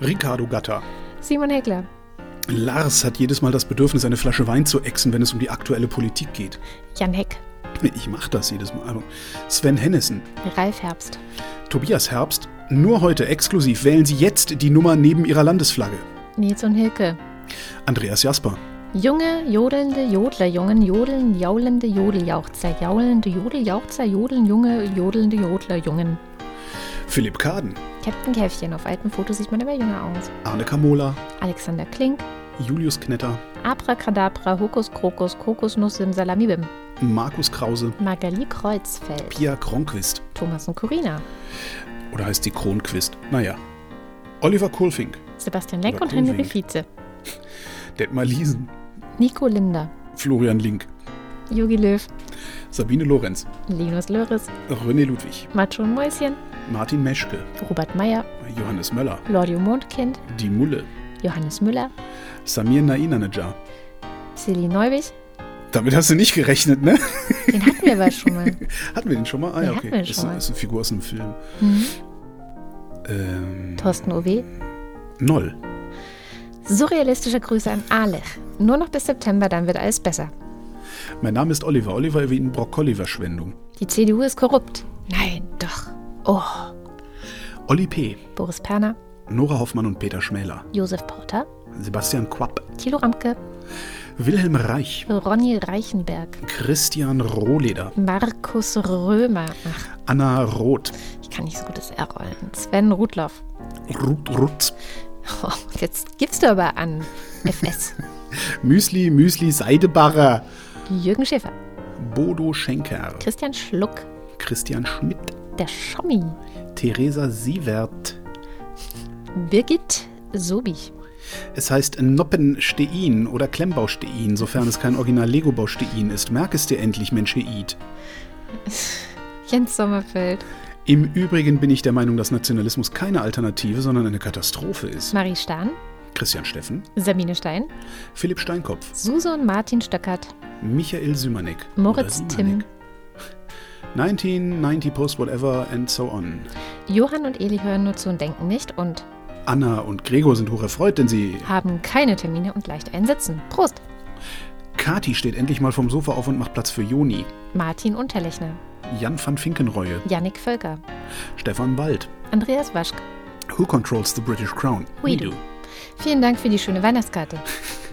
Ricardo Gatta. Simon Heckler. Lars hat jedes Mal das Bedürfnis, eine Flasche Wein zu exen, wenn es um die aktuelle Politik geht. Jan Heck. Ich mach das jedes Mal. Also, Sven Hennissen. Ralf Herbst. Tobias Herbst. Nur heute exklusiv wählen Sie jetzt die Nummer neben Ihrer Landesflagge. Nils und Hilke. Andreas Jasper. Junge, jodelnde Jodlerjungen, jodeln, jaulende Jodeljauchzer, jaulende Jodeljauchzer, jodeln, junge, jodelnde Jodlerjungen. Philipp Kaden. Captain Käffchen, auf alten Fotos sieht man immer jünger aus. Arne Kamola. Alexander Klink. Julius Knetter. Abracadabra, Hokus Krokus, Kokosnuss im Salamibim. Markus Krause. Magali Kreuzfeld. Pia Kronquist. Thomas und Corina. Oder heißt sie Kronquist? Naja. Oliver Kohlfink. Sebastian Lenk und Henry. Vize. [LAUGHS] Detmar Liesen. Nico Linder. Florian Link. Jogi Löw. Sabine Lorenz. Linus Löris. René Ludwig. Macho und Mäuschen. Martin Meschke. Robert Meyer. Johannes Möller. Lordio Mondkind. Die Mulle. Johannes Müller. Samir Nainanejar. Silly Neubig. Damit hast du nicht gerechnet, ne? Den hatten wir aber schon mal. [LAUGHS] Hatten wir den schon mal? Ah Den ja, okay. Das ist, ist eine Figur aus einem Film. Mhm. Ähm, Thorsten OW. Noll. Surrealistische Grüße an Alech. Nur noch bis September, dann wird alles besser. Mein Name ist Oliver. Oliver wie in Brokkoli-Verschwendung. Die CDU ist korrupt. Nein, doch. Oh. Olli P., Boris Perner, Nora Hoffmann und Peter Schmäler. Josef Porter, Sebastian Quapp. Thilo Ramke, Wilhelm Reich. Ronny Reichenberg, Christian Rohleder. Markus Römer. Ach, Anna Roth. ich kann nicht so gutes R rollen. Sven Rudloff. Ruth Rutz. Oh, jetzt gibst du aber an. FS. [LAUGHS] Müsli, Müsli, Seidebarrer. Jürgen Schäfer, Bodo Schenker. Christian Schluck, Christian Schmidt der Schommi. Theresa Sievert. Birgit Sobich. Es heißt Noppenstein oder Klemmbaustein, sofern es kein Original-Lego-Baustein ist. Merk es dir endlich, Mensch Eid. [LAUGHS] Jens Sommerfeld. Im Übrigen bin ich der Meinung, dass Nationalismus keine Alternative, sondern eine Katastrophe ist. Marie Stahn. Christian Steffen. Sabine Stein. Philipp Steinkopf. Susan Martin Stöckert. Michael Sümanek. Moritz Tim. 19, 90 Post, whatever and so on. Johann und Eli hören nur zu und denken nicht und Anna und Gregor sind hocherfreut, denn sie haben keine Termine und leicht einsitzen. Prost! Kati steht endlich mal vom Sofa auf und macht Platz für Joni. Martin Unterlechner. Jan van Finkenreue. Jannik Völker. Stefan Wald. Andreas Waschk. Who controls the British Crown? We, We do. do. Vielen Dank für die schöne Weihnachtskarte. [LAUGHS]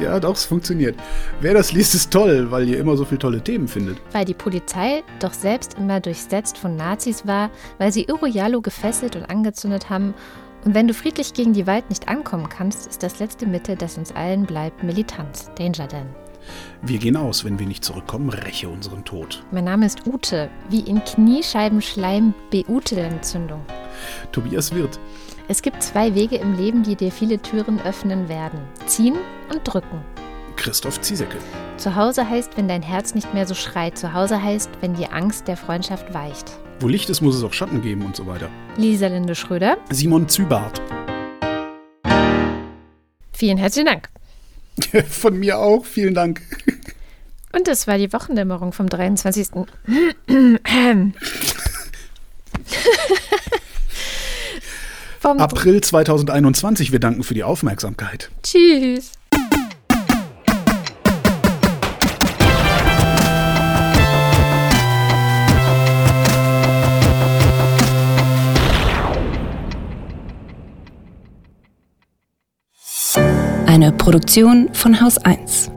Ja, doch, es funktioniert. Wer das liest, ist toll, weil ihr immer so viele tolle Themen findet. Weil die Polizei doch selbst immer durchsetzt von Nazis war, weil sie Uriallo gefesselt und angezündet haben. Und wenn du friedlich gegen die Gewalt nicht ankommen kannst, ist das letzte Mittel, das uns allen bleibt, Militanz. Danger Dan. Wir gehen aus, wenn wir nicht zurückkommen, räche unseren Tod. Mein Name ist Ute, wie in Kniescheibenschleim Beutelentzündung. Tobias Wirth, Es gibt zwei Wege im Leben, die dir viele Türen öffnen werden. Ziehen und drücken. Christoph Ziesecke, Zu Hause heißt, wenn dein Herz nicht mehr so schreit. Zu Hause heißt, wenn die Angst der Freundschaft weicht. wo Licht ist, muss es auch Schatten geben und so weiter. Lisa Linde Schröder, Simon Zübart, vielen herzlichen Dank. [LAUGHS] von mir auch, vielen Dank. Und das war die Wochendämmerung vom 23. [LAUGHS] vom April 2021, wir danken für die Aufmerksamkeit. Tschüss. Eine Produktion von Haus 1.